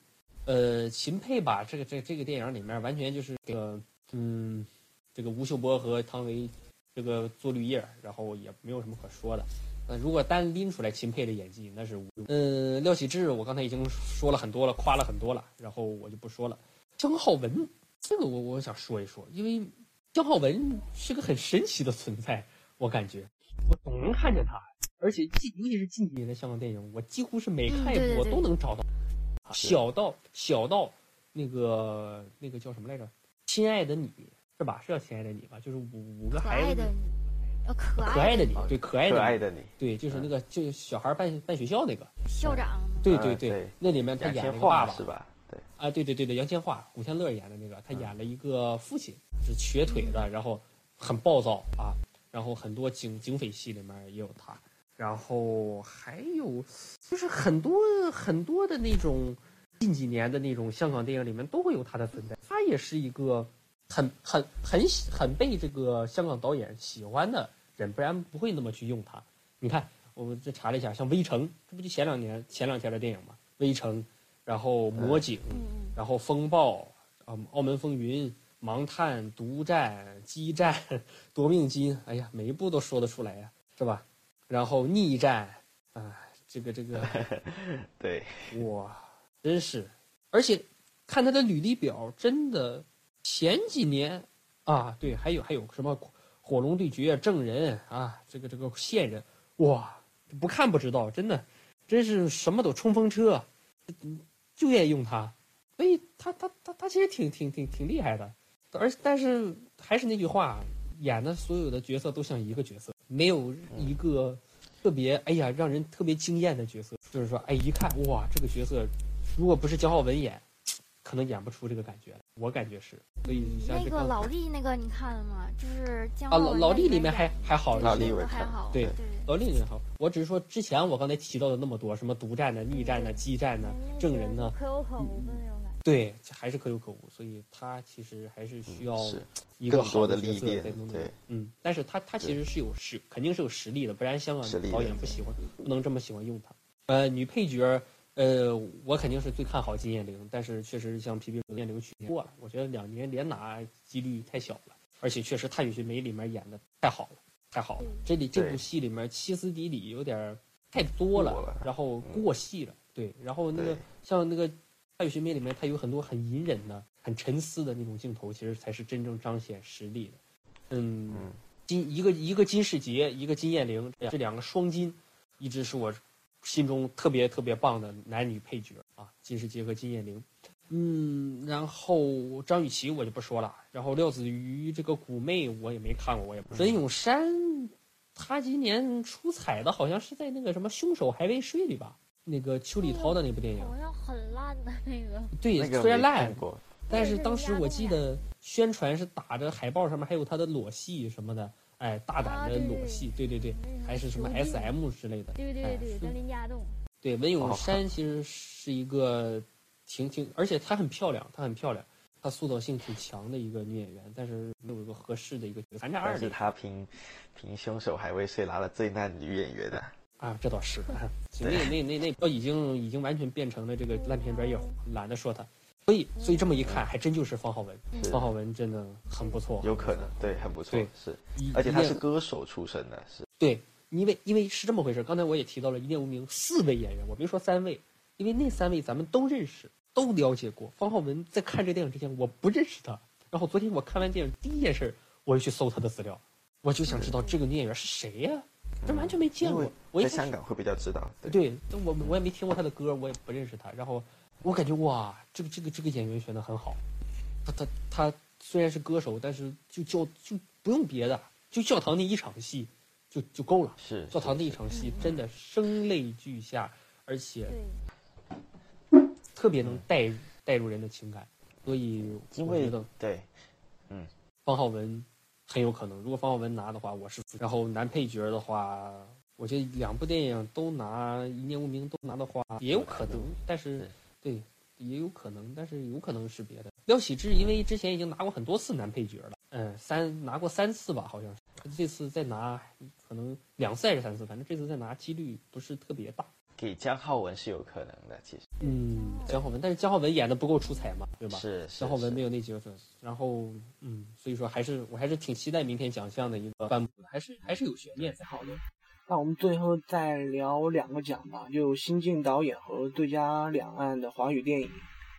呃，秦沛吧，这个这这个电影里面完全就是这个嗯。这个吴秀波和汤唯，这个做绿叶，然后也没有什么可说的。呃，如果单拎出来秦沛的演技，那是无。嗯，廖启智，我刚才已经说了很多了，夸了很多了，然后我就不说了。姜浩文，这个我我想说一说，因为姜浩文是个很神奇的存在，我感觉我总能看见他，而且近尤其是近几年的香港电影，我几乎是每看一部我都能找到。小到小到那个那个叫什么来着？亲爱的你。是吧？是叫亲爱的你吧？就是五五个孩子，呃，可可爱的你，对，可爱的，可爱的你，对，就是那个，就小孩办办学校那个校长，对对对，那里面他演了个爸爸，是吧？对，啊，对对对对，杨千嬅、古天乐演的那个，他演了一个父亲，是瘸腿的，然后很暴躁啊，然后很多警警匪戏里面也有他，然后还有就是很多很多的那种近几年的那种香港电影里面都会有他的存在，他也是一个。很很很喜很被这个香港导演喜欢的人，不然不会那么去用他。你看，我们这查了一下，像《微城》，这不就前两年前两天的电影吗？《微城》，然后《魔警》，然后《风暴》，啊，《澳门风云》，《盲探》，《独战》，《激战》，《夺命金》，哎呀，每一步都说得出来呀，是吧？然后《逆战》，啊，这个这个，对，哇，真是，而且看他的履历表，真的。前几年，啊，对，还有还有什么《火龙对决》《证人》啊，这个这个线人，哇，不看不知道，真的，真是什么都冲锋车，就愿意用他，所以他他他他其实挺挺挺挺厉害的，而但是还是那句话，演的所有的角色都像一个角色，没有一个特别哎呀让人特别惊艳的角色，就是说哎一看哇这个角色，如果不是姜浩文演。可能演不出这个感觉，我感觉是。所以那个老力那个你看了吗？就是姜啊，老老力里面还还好，老力还好。对，老力里面好。我只是说之前我刚才提到的那么多，什么独占的、逆战的、激战的、证人呢？可有可无的。对，还是可有可无，所以他其实还是需要一个好的历练。对，嗯，但是他他其实是有实，肯定是有实力的，不然香港导演不喜欢，不能这么喜欢用他。呃，女配角。呃，我肯定是最看好金燕玲，但是确实像皮皮金燕玲去年过了，我觉得两年连拿几率太小了，而且确实《探雨梅》里面演的太好了，太好了。这里这部戏里面歇斯底里有点太多了，然后过戏了。对，然后那个像那个《探雨梅》里面，它有很多很隐忍的、很沉思的那种镜头，其实才是真正彰显实力的。嗯，金一个一个金世杰，一个金燕玲，这两个双金，一直是我。心中特别特别棒的男女配角啊，金世杰和金燕玲，嗯，然后张雨绮我就不说了，然后廖子瑜这个古妹我也没看过，我也不。文咏珊，她今年出彩的好像是在那个什么凶手还未睡里吧，那个邱礼涛的那部电影，好像很烂的那个。对，虽然烂，但是当时我记得宣传是打着海报上面还有他的裸戏什么的。哎，大胆的裸戏，对对对，还是什么 S M 之类的，对对对，跟林家栋。对，文咏珊其实是一个挺挺，而且她很漂亮，她很漂亮，她塑造性挺强的一个女演员，但是没有一个合适的一个角色。反正二但是她凭凭凶手还未遂拿了最烂女演员的。啊，这倒是，那那那那都已经已经完全变成了这个烂片专业户，懒得说他。所以所以这么一看，还真就是方浩文。方浩文真的很不错，有可能对，很不错，对是，而且他是歌手出身的，是对，因为因为是这么回事。刚才我也提到了《一念无名》四位演员，我没说三位，因为那三位咱们都认识，都了解过。方浩文在看这电影之前，我不认识他。然后昨天我看完电影，第一件事我就去搜他的资料，我就想知道这个女演员是谁呀、这完全没见过。我在香港会比较知道，对，对，但我我也没听过他的歌，我也不认识他。然后我感觉哇，这个这个这个演员选的很好，他他他虽然是歌手，但是就教就不用别的，就教堂那一场戏就就够了。是教堂那一场戏真的声泪俱下，而且，特别能带入带入人的情感，所以因为我觉得对方浩文很有可能。如果方浩文拿的话，我是然后男配角的话，我觉得两部电影都拿《一念无名》都拿的话，也有可能，但是对，也有可能，但是有可能是别的。廖启智因为之前已经拿过很多次男配角了，嗯，三拿过三次吧，好像是。这次再拿可能两次还是三次，反正这次再拿几率不是特别大。给江浩文是有可能的，其实嗯，江浩文，但是江浩文演的不够出彩嘛，对吧？是是江浩文没有那几个粉丝，然后嗯，所以说还是我还是挺期待明天奖项的一个颁布的，还是还是有悬念才。好的，那我们最后再聊两个奖吧，就新晋导演和最佳两岸的华语电影，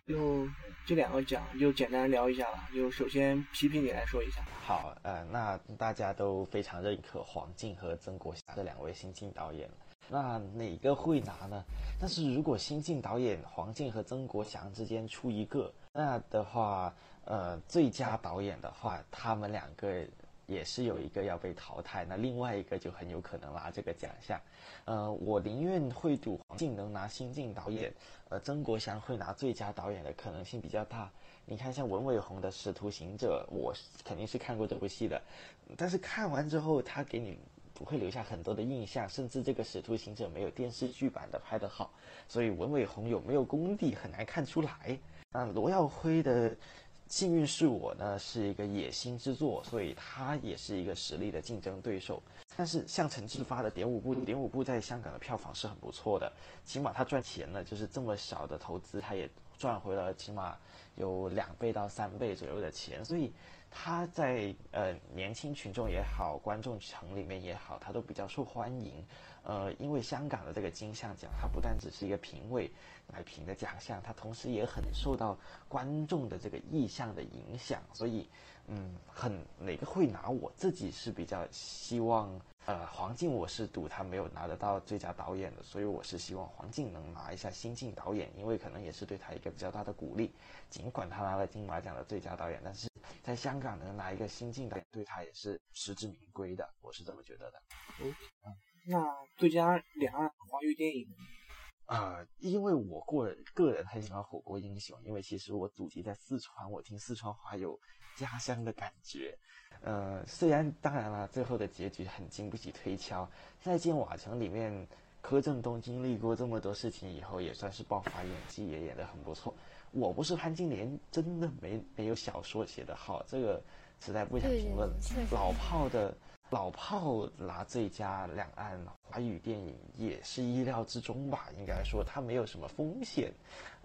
就这两个奖就简单聊一下吧。就首先皮皮你来说一下。好，呃，那大家都非常认可黄静和曾国祥这两位新晋导演，那哪个会拿呢？但是如果新晋导演黄静和曾国祥之间出一个，那的话，呃，最佳导演的话，他们两个也是有一个要被淘汰，那另外一个就很有可能拿这个奖项。呃，我宁愿会赌黄静能拿新晋导演，呃，曾国祥会拿最佳导演的可能性比较大。你看，像文伟鸿的《使徒行者》，我肯定是看过这部戏的，但是看完之后，他给你不会留下很多的印象，甚至这个《使徒行者》没有电视剧版的拍得好，所以文伟鸿有没有功底很难看出来。那罗耀辉的《幸运是我》呢，是一个野心之作，所以他也是一个实力的竞争对手。但是像陈志发的《点五部》，《点五部》在香港的票房是很不错的，起码他赚钱了，就是这么小的投资，他也赚回了起码有两倍到三倍左右的钱，所以他在呃年轻群众也好，观众层里面也好，他都比较受欢迎。呃，因为香港的这个金像奖，它不但只是一个评委来评的奖项，它同时也很受到观众的这个意向的影响，所以嗯，很哪个会拿，我自己是比较希望。呃，黄静我是赌他没有拿得到最佳导演的，所以我是希望黄静能拿一下新晋导演，因为可能也是对他一个比较大的鼓励。尽管他拿了金马奖的最佳导演，但是在香港能拿一个新晋导演，对他也是实至名归的，我是这么觉得的。那最佳两岸华语电影，啊、因为我个人个人很喜欢《火锅英雄》，因为其实我祖籍在四川，我听四川话有家乡的感觉。呃，虽然当然了，最后的结局很经不起推敲。再《见瓦城》里面，柯震东经历过这么多事情以后，也算是爆发演技，也演得很不错。我不是潘金莲，真的没没有小说写得好，这个实在不想评论。对确实老炮的老炮拿最佳两岸华语电影也是意料之中吧，应该说它没有什么风险，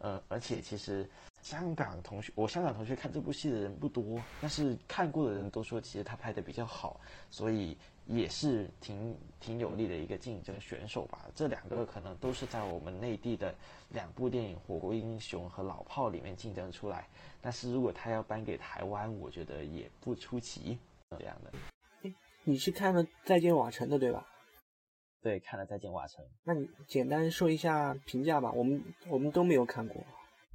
呃，而且其实香港同学，我香港同学看这部戏的人不多，但是看过的人都说其实他拍的比较好，所以也是挺挺有力的一个竞争选手吧。这两个可能都是在我们内地的两部电影《火锅英雄》和《老炮》里面竞争出来，但是如果他要颁给台湾，我觉得也不出奇这样的。你是看了《再见瓦城》的对吧？对，看了《再见瓦城》。那你简单说一下评价吧，我们我们都没有看过。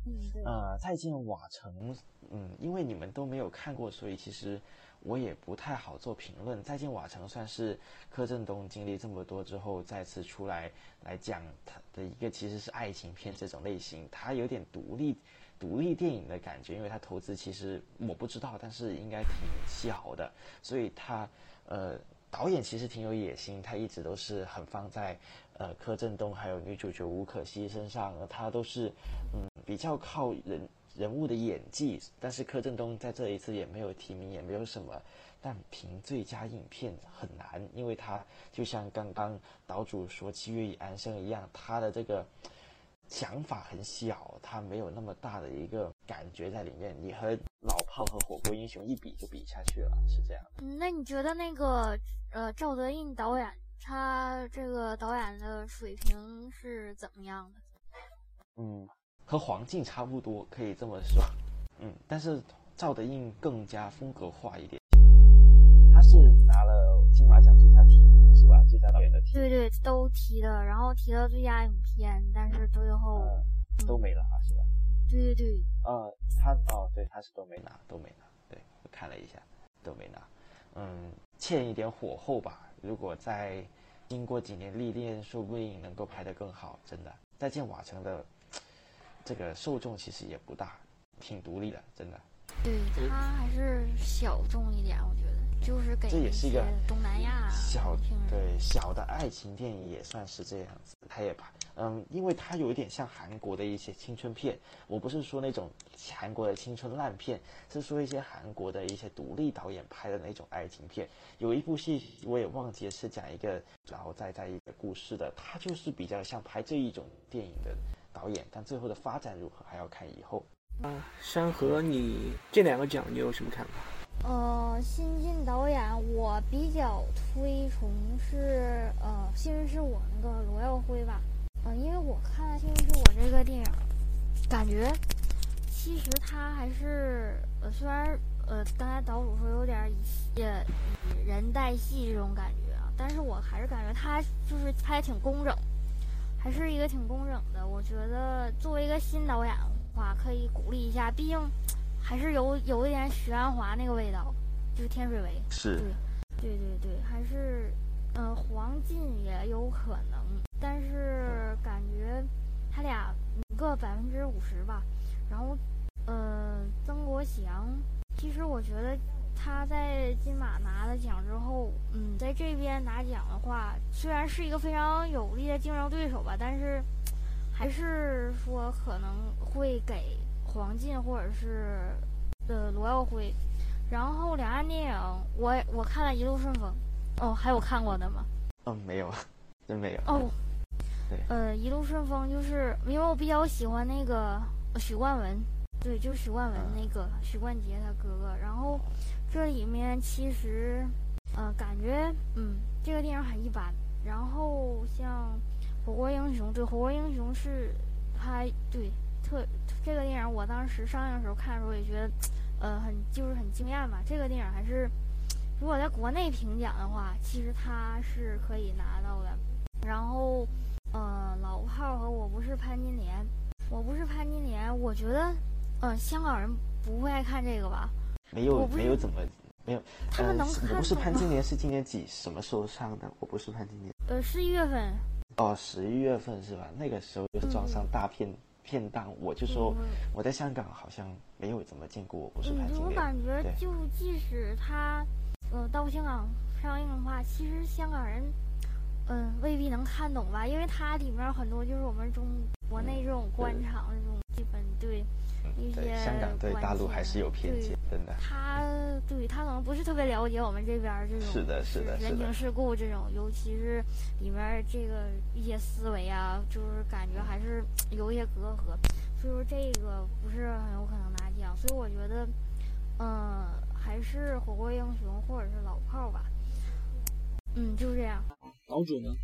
嗯，再见瓦城，嗯，因为你们都没有看过，所以其实我也不太好做评论。再见瓦城算是柯震东经历这么多之后再次出来来讲他的一个其实是爱情片这种类型，他有点独立独立电影的感觉，因为他投资其实我不知道，但是应该挺小的，所以他呃导演其实挺有野心，他一直都是很放在呃柯震东还有女主角吴可希身上，他都是嗯比较靠人人物的演技，但是柯震东在这一次也没有提名，也没有什么。但评最佳影片很难，因为他就像刚刚岛主说《七月与安生》一样，他的这个想法很小，他没有那么大的一个感觉在里面。你和老炮和火锅英雄一比就比下去了，是这样。嗯，那你觉得那个呃赵德胤导演他这个导演的水平是怎么样的？嗯，和黄静差不多，可以这么说。嗯，但是赵德胤更加风格化一点。他是拿了金马奖最佳提名是吧？最佳导演的提名。对对，都提的，然后提了最佳影片，但是最后都没拿是吧？对对对。呃，他哦，对，他是都没拿，都没拿。对我看了一下，都没拿。嗯，欠一点火候吧。如果再经过几年历练，说不定能够拍得更好。真的，再见瓦城的这个受众其实也不大，挺独立的，真的。对他还是小众一点，我觉得。就是给这也是一个东南亚小对小的爱情电影也算是这样子，他也拍，嗯，因为它有一点像韩国的一些青春片，我不是说那种韩国的青春烂片，是说一些韩国的一些独立导演拍的那种爱情片。有一部戏我也忘记是讲一个然后再在一个故事的，他就是比较像拍这一种电影的导演，但最后的发展如何还要看以后。啊，山河，你这两个奖你有什么看法？呃，新晋导演我比较推崇是呃，幸运是我那个罗耀辉吧，嗯，因为我看幸运是我这个电影，感觉其实他还是呃，虽然呃，刚才导主说有点以以人代戏这种感觉啊，但是我还是感觉他就是拍的挺工整，还是一个挺工整的。我觉得作为一个新导演的话，可以鼓励一下，毕竟。还是有有一点许鞍华那个味道，就是天水围。是。对，对对对，还是，嗯，黄晋也有可能，但是感觉他俩一个百分之五十吧。然后，嗯，曾国祥，其实我觉得他在金马拿了奖之后，嗯，在这边拿奖的话，虽然是一个非常有力的竞争对手吧，但是还是说可能会给。黄进或者是呃罗耀辉，然后两岸电影我我看了一路顺风，哦，还有看过的吗？嗯，没有，真没有。哦，对，呃，一路顺风就是因为我比较喜欢那个许冠文，对，就是许冠文那个许冠杰他哥哥。然后这里面其实，呃，感觉嗯这个电影很一般。然后像火锅英雄，对，火锅英雄是他对。特这个电影，我当时上映的时候看的时候也觉得，呃，很就是很惊艳吧。这个电影还是，如果在国内评奖的话，其实他是可以拿到的。然后，呃，老炮和我不是潘金莲，我不是潘金莲，我觉得，呃，香港人不会爱看这个吧？没有，没有怎么没有。他们能看我不是潘金莲是今年几什么时候上的？我不是潘金莲。呃，十一月份。哦，十一月份是吧？那个时候就是撞上大片。片档，我就说我在香港好像没有怎么见过，我不是潘金莲。我感觉就即使他，呃，到香港上映的话，其实香港人，嗯，未必能看懂吧，因为它里面很多就是我们中国内这种官场这种基本对。一些香港对大陆还是有偏见，真的。他对他可能不是特别了解我们这边这种是的，是的，人情世故这种，尤其是里面这个一些思维啊，就是感觉还是 有一些隔阂，所以说这个不是很有可能拿奖。所以我觉得，嗯，还是火锅英雄或者是老炮吧。嗯，就是这样。老主呢？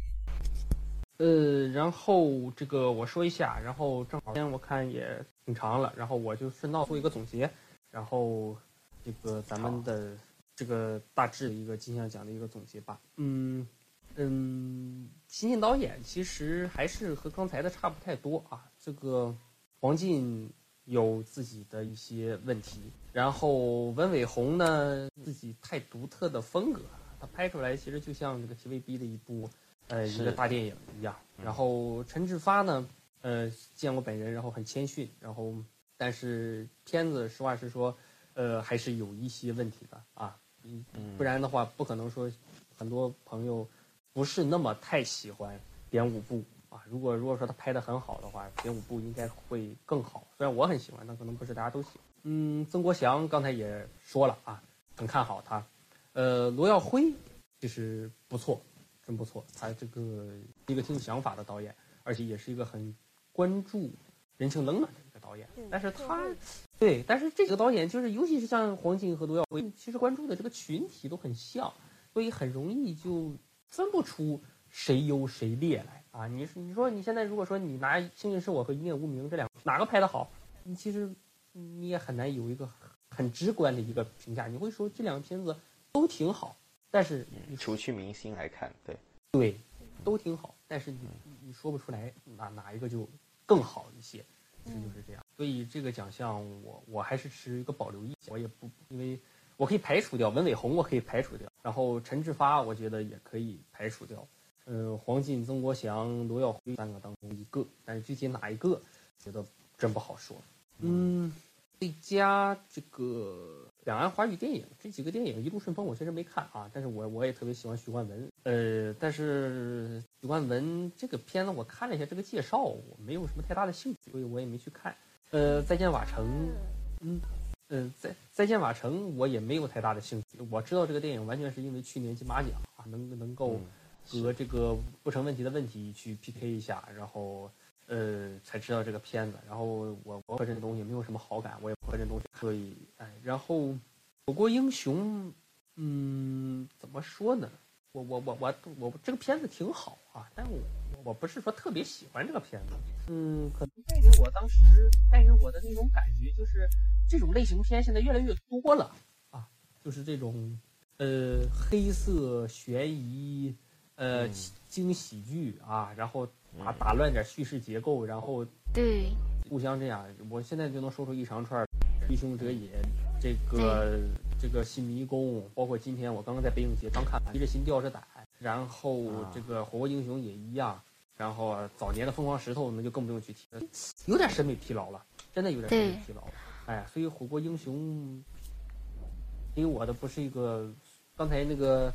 呃，然后这个我说一下，然后正好今天我看也挺长了，然后我就顺道做一个总结，然后这个咱们的这个大致一个金像奖的一个总结吧。嗯嗯，新晋导演其实还是和刚才的差不太多啊。这个黄晋有自己的一些问题，然后文伟鸿呢自己太独特的风格，他拍出来其实就像这个 TVB 的一部。呃，一个大电影一样。然后陈志发呢，呃，见过本人，然后很谦逊，然后但是片子实话实说，呃，还是有一些问题的啊。嗯，不然的话，不可能说很多朋友不是那么太喜欢点五部啊。如果如果说他拍的很好的话，点五部应该会更好。虽然我很喜欢，但可能不是大家都喜欢。嗯，曾国祥刚才也说了啊，很看好他。呃，罗耀辉其实不错，真不错。他这个一个挺有想法的导演，而且也是一个很关注人情冷暖的一个导演。但是他对，但是这个导演就是，尤其是像黄静和罗耀辉，其实关注的这个群体都很像，所以很容易就分不出谁优谁劣来啊！你你说你现在如果说你拿《幸运是我》和《一念无名》这两哪个拍的好，你其实你也很难有一个很直观的一个评价。你会说这两个片子都挺好，但是除去明星来看，对对，都挺好，但是你你说不出来哪哪一个就更好一些。这就是这样，所以这个奖项我我还是持一个保留意见，我也不因为我可以排除掉文伟鸿，我可以排除掉，然后陈志发我觉得也可以排除掉，嗯，黄进、曾国祥、罗耀辉三个当中一个，但是具体哪一个，觉得真不好说。嗯，最佳这个。两岸华语电影这几个电影，《一路顺风》我确实没看啊，但是我我也特别喜欢许冠文。呃，但是许冠文这个片子我看了一下这个介绍，我没有什么太大的兴趣，所以我也没去看。呃，再见瓦城，嗯，呃，再再见瓦城我也没有太大的兴趣。我知道这个电影完全是因为去年金马奖啊，能能够和这个不成问题的问题去 PK 一下，然后。呃，才知道这个片子，然后我我和这东西没有什么好感，我也不和这东西所以哎。然后《火锅英雄》，嗯，怎么说呢？我我我我我这个片子挺好啊，但我我不是说特别喜欢这个片子。嗯，可能带给我当时带给我的那种感觉就是，这种类型片现在越来越多了啊，就是这种呃黑色悬疑呃惊喜剧啊，然后。打打乱点叙事结构，然后对互相这样，我现在就能说出一长串《英雄者也》这个这个新迷宫，包括今天我刚刚在北影节刚看完《提着心吊着胆》，然后这个《火锅英雄》也一样，然后早年的《疯狂石头》那就更不用去提了，有点审美疲劳了，真的有点审美疲劳了。哎，所以《火锅英雄》给我的不是一个刚才那个。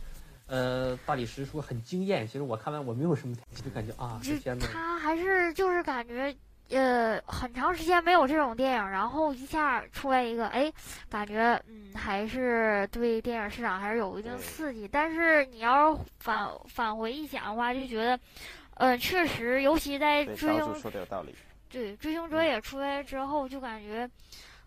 呃，大理石说很惊艳，其实我看完我没有什么特别感觉啊。这片子他还是就是感觉，呃，很长时间没有这种电影，然后一下出来一个，哎，感觉嗯，还是对电影市场还是有一定刺激。但是你要是返返回一想的话，就觉得，呃，确实，尤其在追星说的有道理。对，追凶者也出来之后，就感觉，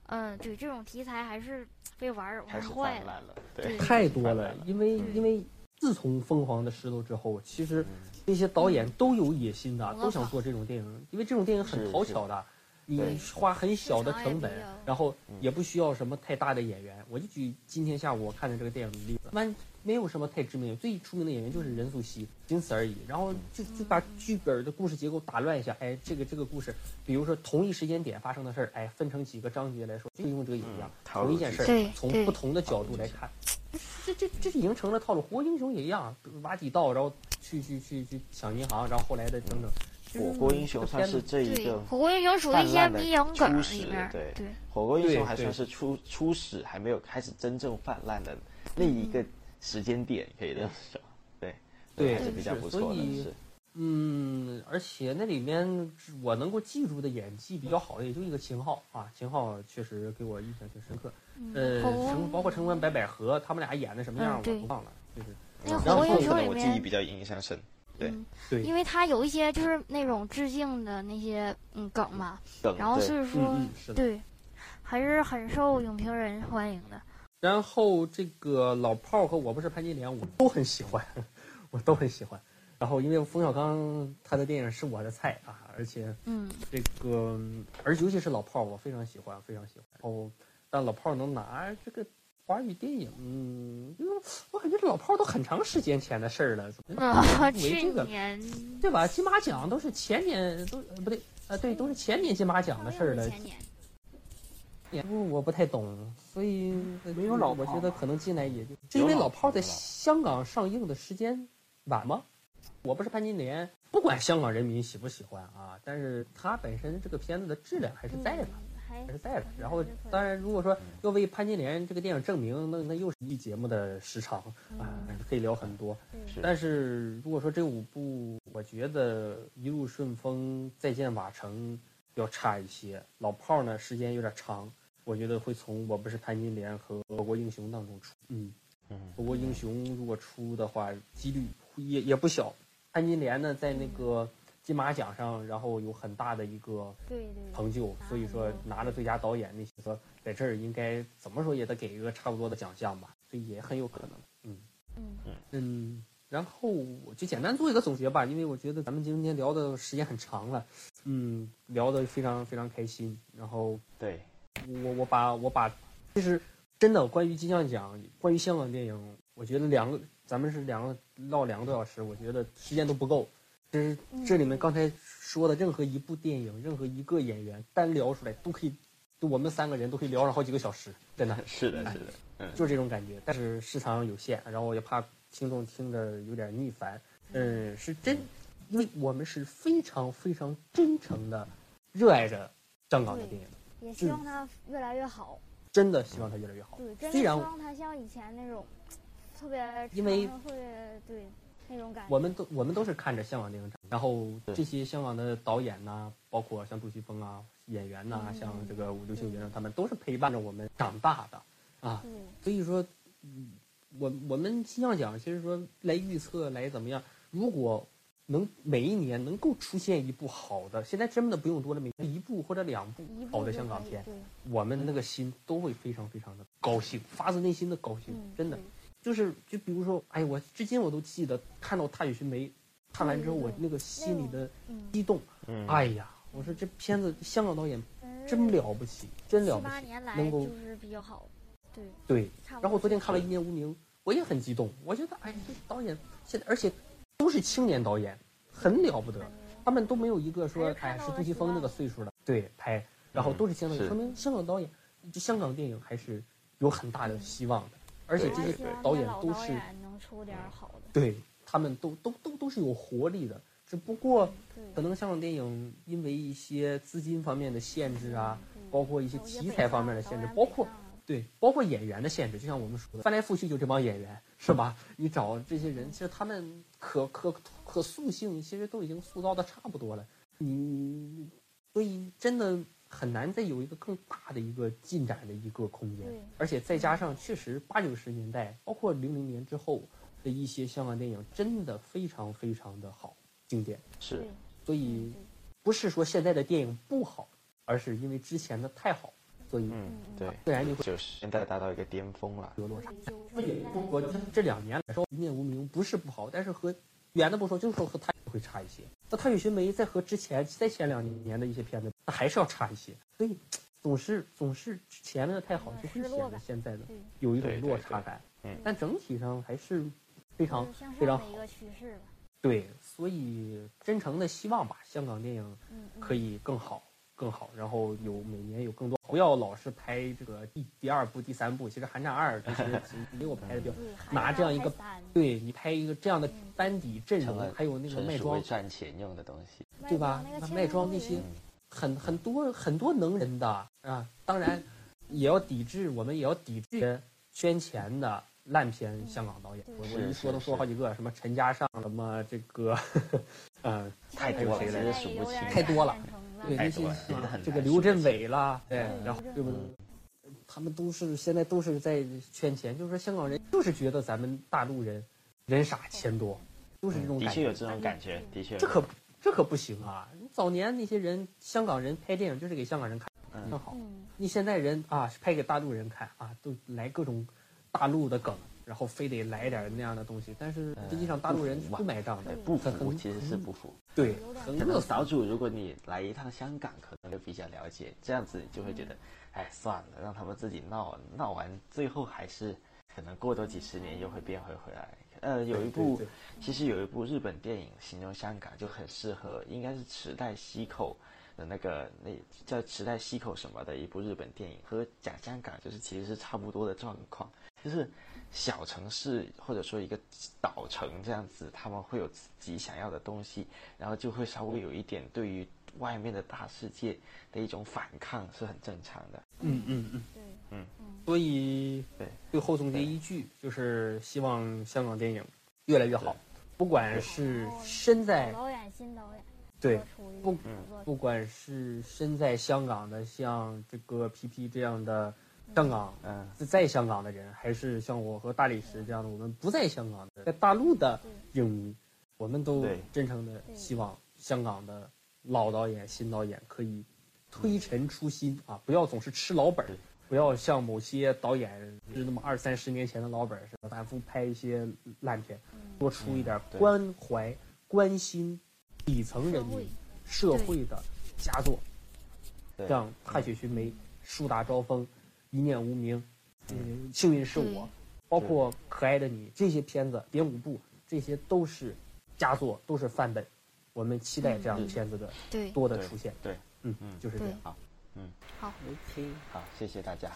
嗯，对这种题材还是被玩玩坏了，对，太多了，因为因为。自从《疯狂的石头》之后，其实那些导演都有野心的，都想做这种电影，因为这种电影很讨巧的，你花很小的成本，然后也不需要什么太大的演员。我就举今天下午我看的这个电影的例子，完没有什么太知名，最出名的演员就是任素汐，仅此而已。然后就就把剧本的故事结构打乱一下，哎，这个这个故事，比如说同一时间点发生的事儿，哎，分成几个章节来说，就用这个也一样，同一件事儿，从不同的角度来看。这这这已经成了套路，火锅英雄也一样，挖地道，然后去去去去抢银行，然后后来的等等。火锅英雄算是这一个火锅英雄属于一些迷影梗里面，对对。火锅英雄还算是初初始，还没有开始真正泛滥的那一个时间点，可以这样说。对对，还是比较不错的。是。嗯，而且那里面我能够记住的演技比较好的也就一个秦昊啊，秦昊确实给我印象挺深刻。呃，陈包括陈官白百合，他们俩演的什么样我不忘了，就是。那火锅英雄里面，我记忆比较印象深。对对，因为他有一些就是那种致敬的那些嗯梗嘛，然后所以说对，还是很受影评人欢迎的。然后这个老炮儿和我不是潘金莲，我都很喜欢，我都很喜欢。然后，因为冯小刚他的电影是我的菜啊，而且，嗯，这个，而尤其是老炮儿，我非常喜欢，非常喜欢。哦，但老炮儿能拿这个华语电影，嗯，我感觉这老炮儿都很长时间前的事儿了，怎么？啊，去年，对吧？金马奖都是前年，都不对，啊，对，都是前年金马奖的事儿了。前年，不，我不太懂，所以没有老，我觉得可能进来也就，是因为老炮儿在香港上映的时间晚吗？我不是潘金莲，不管香港人民喜不喜欢啊，但是它本身这个片子的质量还是在的，还是在的。然后，当然，如果说要为潘金莲这个电影证明，那那又是一节目的时长啊，可以聊很多。但是如果说这五部我觉得一路顺风、再见瓦城要差一些。老炮儿呢，时间有点长，我觉得会从我不是潘金莲和火锅英雄当中出。嗯嗯，火锅英雄如果出的话，几率也也不小。潘金莲呢，在那个金马奖上，然后有很大的一个对对成就，所以说拿了最佳导演，那些说在这儿应该怎么说也得给一个差不多的奖项吧，所以也很有可能。嗯嗯嗯，然后我就简单做一个总结吧，因为我觉得咱们今天聊的时间很长了，嗯，聊得非常非常开心。然后对，我我把我把，其实真的关于金像奖，关于香港电影，我觉得两个咱们是两个唠两个多小时，我觉得时间都不够。其实这里面刚才说的任何一部电影，任何一个演员单聊出来都可以，就我们三个人都可以聊上好几个小时，真的 是的，是的，嗯，就是这种感觉。但是时长有限，然后也怕听众听着有点腻烦。嗯，是真，因为我们是非常非常真诚的热爱着香港的电影，也希望他越来越好。真的希望他越来越好。对，真的虽然希望他像以前那种特别因为长特别对那种感觉。我们都我们都是看着向往电影长，然后这些香港的导演呐、包括像杜琪峰啊、演员呐、嗯像这个刘秀云啊，他们都是陪伴着我们长大的啊。所以说，嗯，我我们金像奖其实说来预测来怎么样，如果能每一年能够出现一部好的，现在真的不用多了，每年一部或者两部好的香港片，我们那个心都会非常非常的高兴，发自内心的高兴，嗯，真的就是就比如说，哎，我至今我都记得看到《踏雪寻梅》，看完之后我那个心里的嗯，激动，嗯，哎呀，我说这片子香港导演嗯真了不起，真了不起，八年来能够就是比较好，对，对。然后昨天看了《一念无名》，我也很激动，我觉得哎，这导演现在而且都是青年导演，很了不得，他们都没有一个说哎是杜琪峰那个岁数的对拍，然后都是青年导演，是说明香港导演，这香港电影还是有很大的希望的，而且这些导演都是演能出点好的，对他们都都都都是有活力的，只不过，可能香港电影因为一些资金方面的限制啊，包括一些题材方面的限制，包括对，包括演员的限制，就像我们说的，翻来覆去就这帮演员，是吧？你找这些人，其实他们可可可塑性其实都已经塑造的差不多了，你所以真的很难再有一个更大的一个进展的一个空间对，而且再加上确实八九十年代，包括零零年之后的一些香港电影，真的非常非常的好，经典。是，所以不是说现在的电影不好，而是因为之前的太好，所以嗯，对，自然就会九十年代达到一个巅峰了，有落差。就是现在不说这两年来说一念无名不是不好，但是和远的不说，就是说和他会差一些。那《踏雪寻梅》在和之前在前两年的一些片子，那还是要差一些。所以总是总是前面的太好，就会显得现在的，有一种落差感。嗯但整体上还是非常非常好的一个趋势吧，对，所以真诚的希望吧，香港电影可以更好。更好，然后有每年有更多，不要老是拍这个第第二部、第三部。其实《寒战二》其实没有拍的比较对，拿这样一个对你拍一个这样的班底阵容，还有那个卖妆，赚钱用的东西，对吧？那卖妆那些很很多很多能人的啊。当然，也要抵制，我们也要抵制圈钱的烂片香港导演。我我是一说都说好几个，什么陈嘉上，什么这个，嗯，太多了。数不清太多了对那些这个刘镇伟啦，对对，然后对不对嗯？他们都是现在都是在圈钱，就是说香港人就是觉得咱们大陆人人傻钱多，就是这种感觉。的确有这种感觉，的确有这可这可不行啊！你早年那些人，香港人拍电影就是给香港人看，很好。嗯，你现在人啊，拍给大陆人看啊，都来各种大陆的梗，然后非得来点那样的东西，但是实际上大陆人不买账的对，不服其实是不服。对有，点可很乐死。能岛主，如果你来一趟香港，可能就比较了解，这样子你就会觉得，哎，算了，让他们自己闹，闹完最后还是可能过多几十年又会变回回来。呃，有一部对对其实有一部日本电影形容香港就很适合，应该是池袋西口的那个那叫池袋西口什么的一部日本电影，和讲香港就是其实是差不多的状况，就是小城市或者说一个岛城这样子，他们会有自己想要的东西，然后就会稍微有一点对于外面的大世界的一种反抗是很正常的。嗯嗯嗯。对，嗯嗯，所以对最后总结一句，就是希望香港电影越来越好。不不管是身在老导演、新导演，对不不管是身在香港的，像这个皮皮这样的香港嗯，是在香港的人，还是像我和大理石这样的我们不在香港的，在大陆的影迷，我们都真诚的希望香港的老导演、新导演可以推陈出新啊，不要总是吃老本儿，不要像某些导演是那么二三十年前的老本儿似的，反复拍一些烂片，多出一点关怀、关心底层人民、社会。的佳作。对，像《踏雪寻梅》《树大招风》《一念无名》，嗯，幸运是我，包括《可爱的你》这些片子，《编舞部》这些都是佳作，都是范本。我们期待这样的片子的多的出现。对，嗯嗯就是这样。啊。嗯好，OK。好，谢谢大家。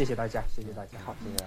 谢谢大家，谢谢大家。好，谢谢。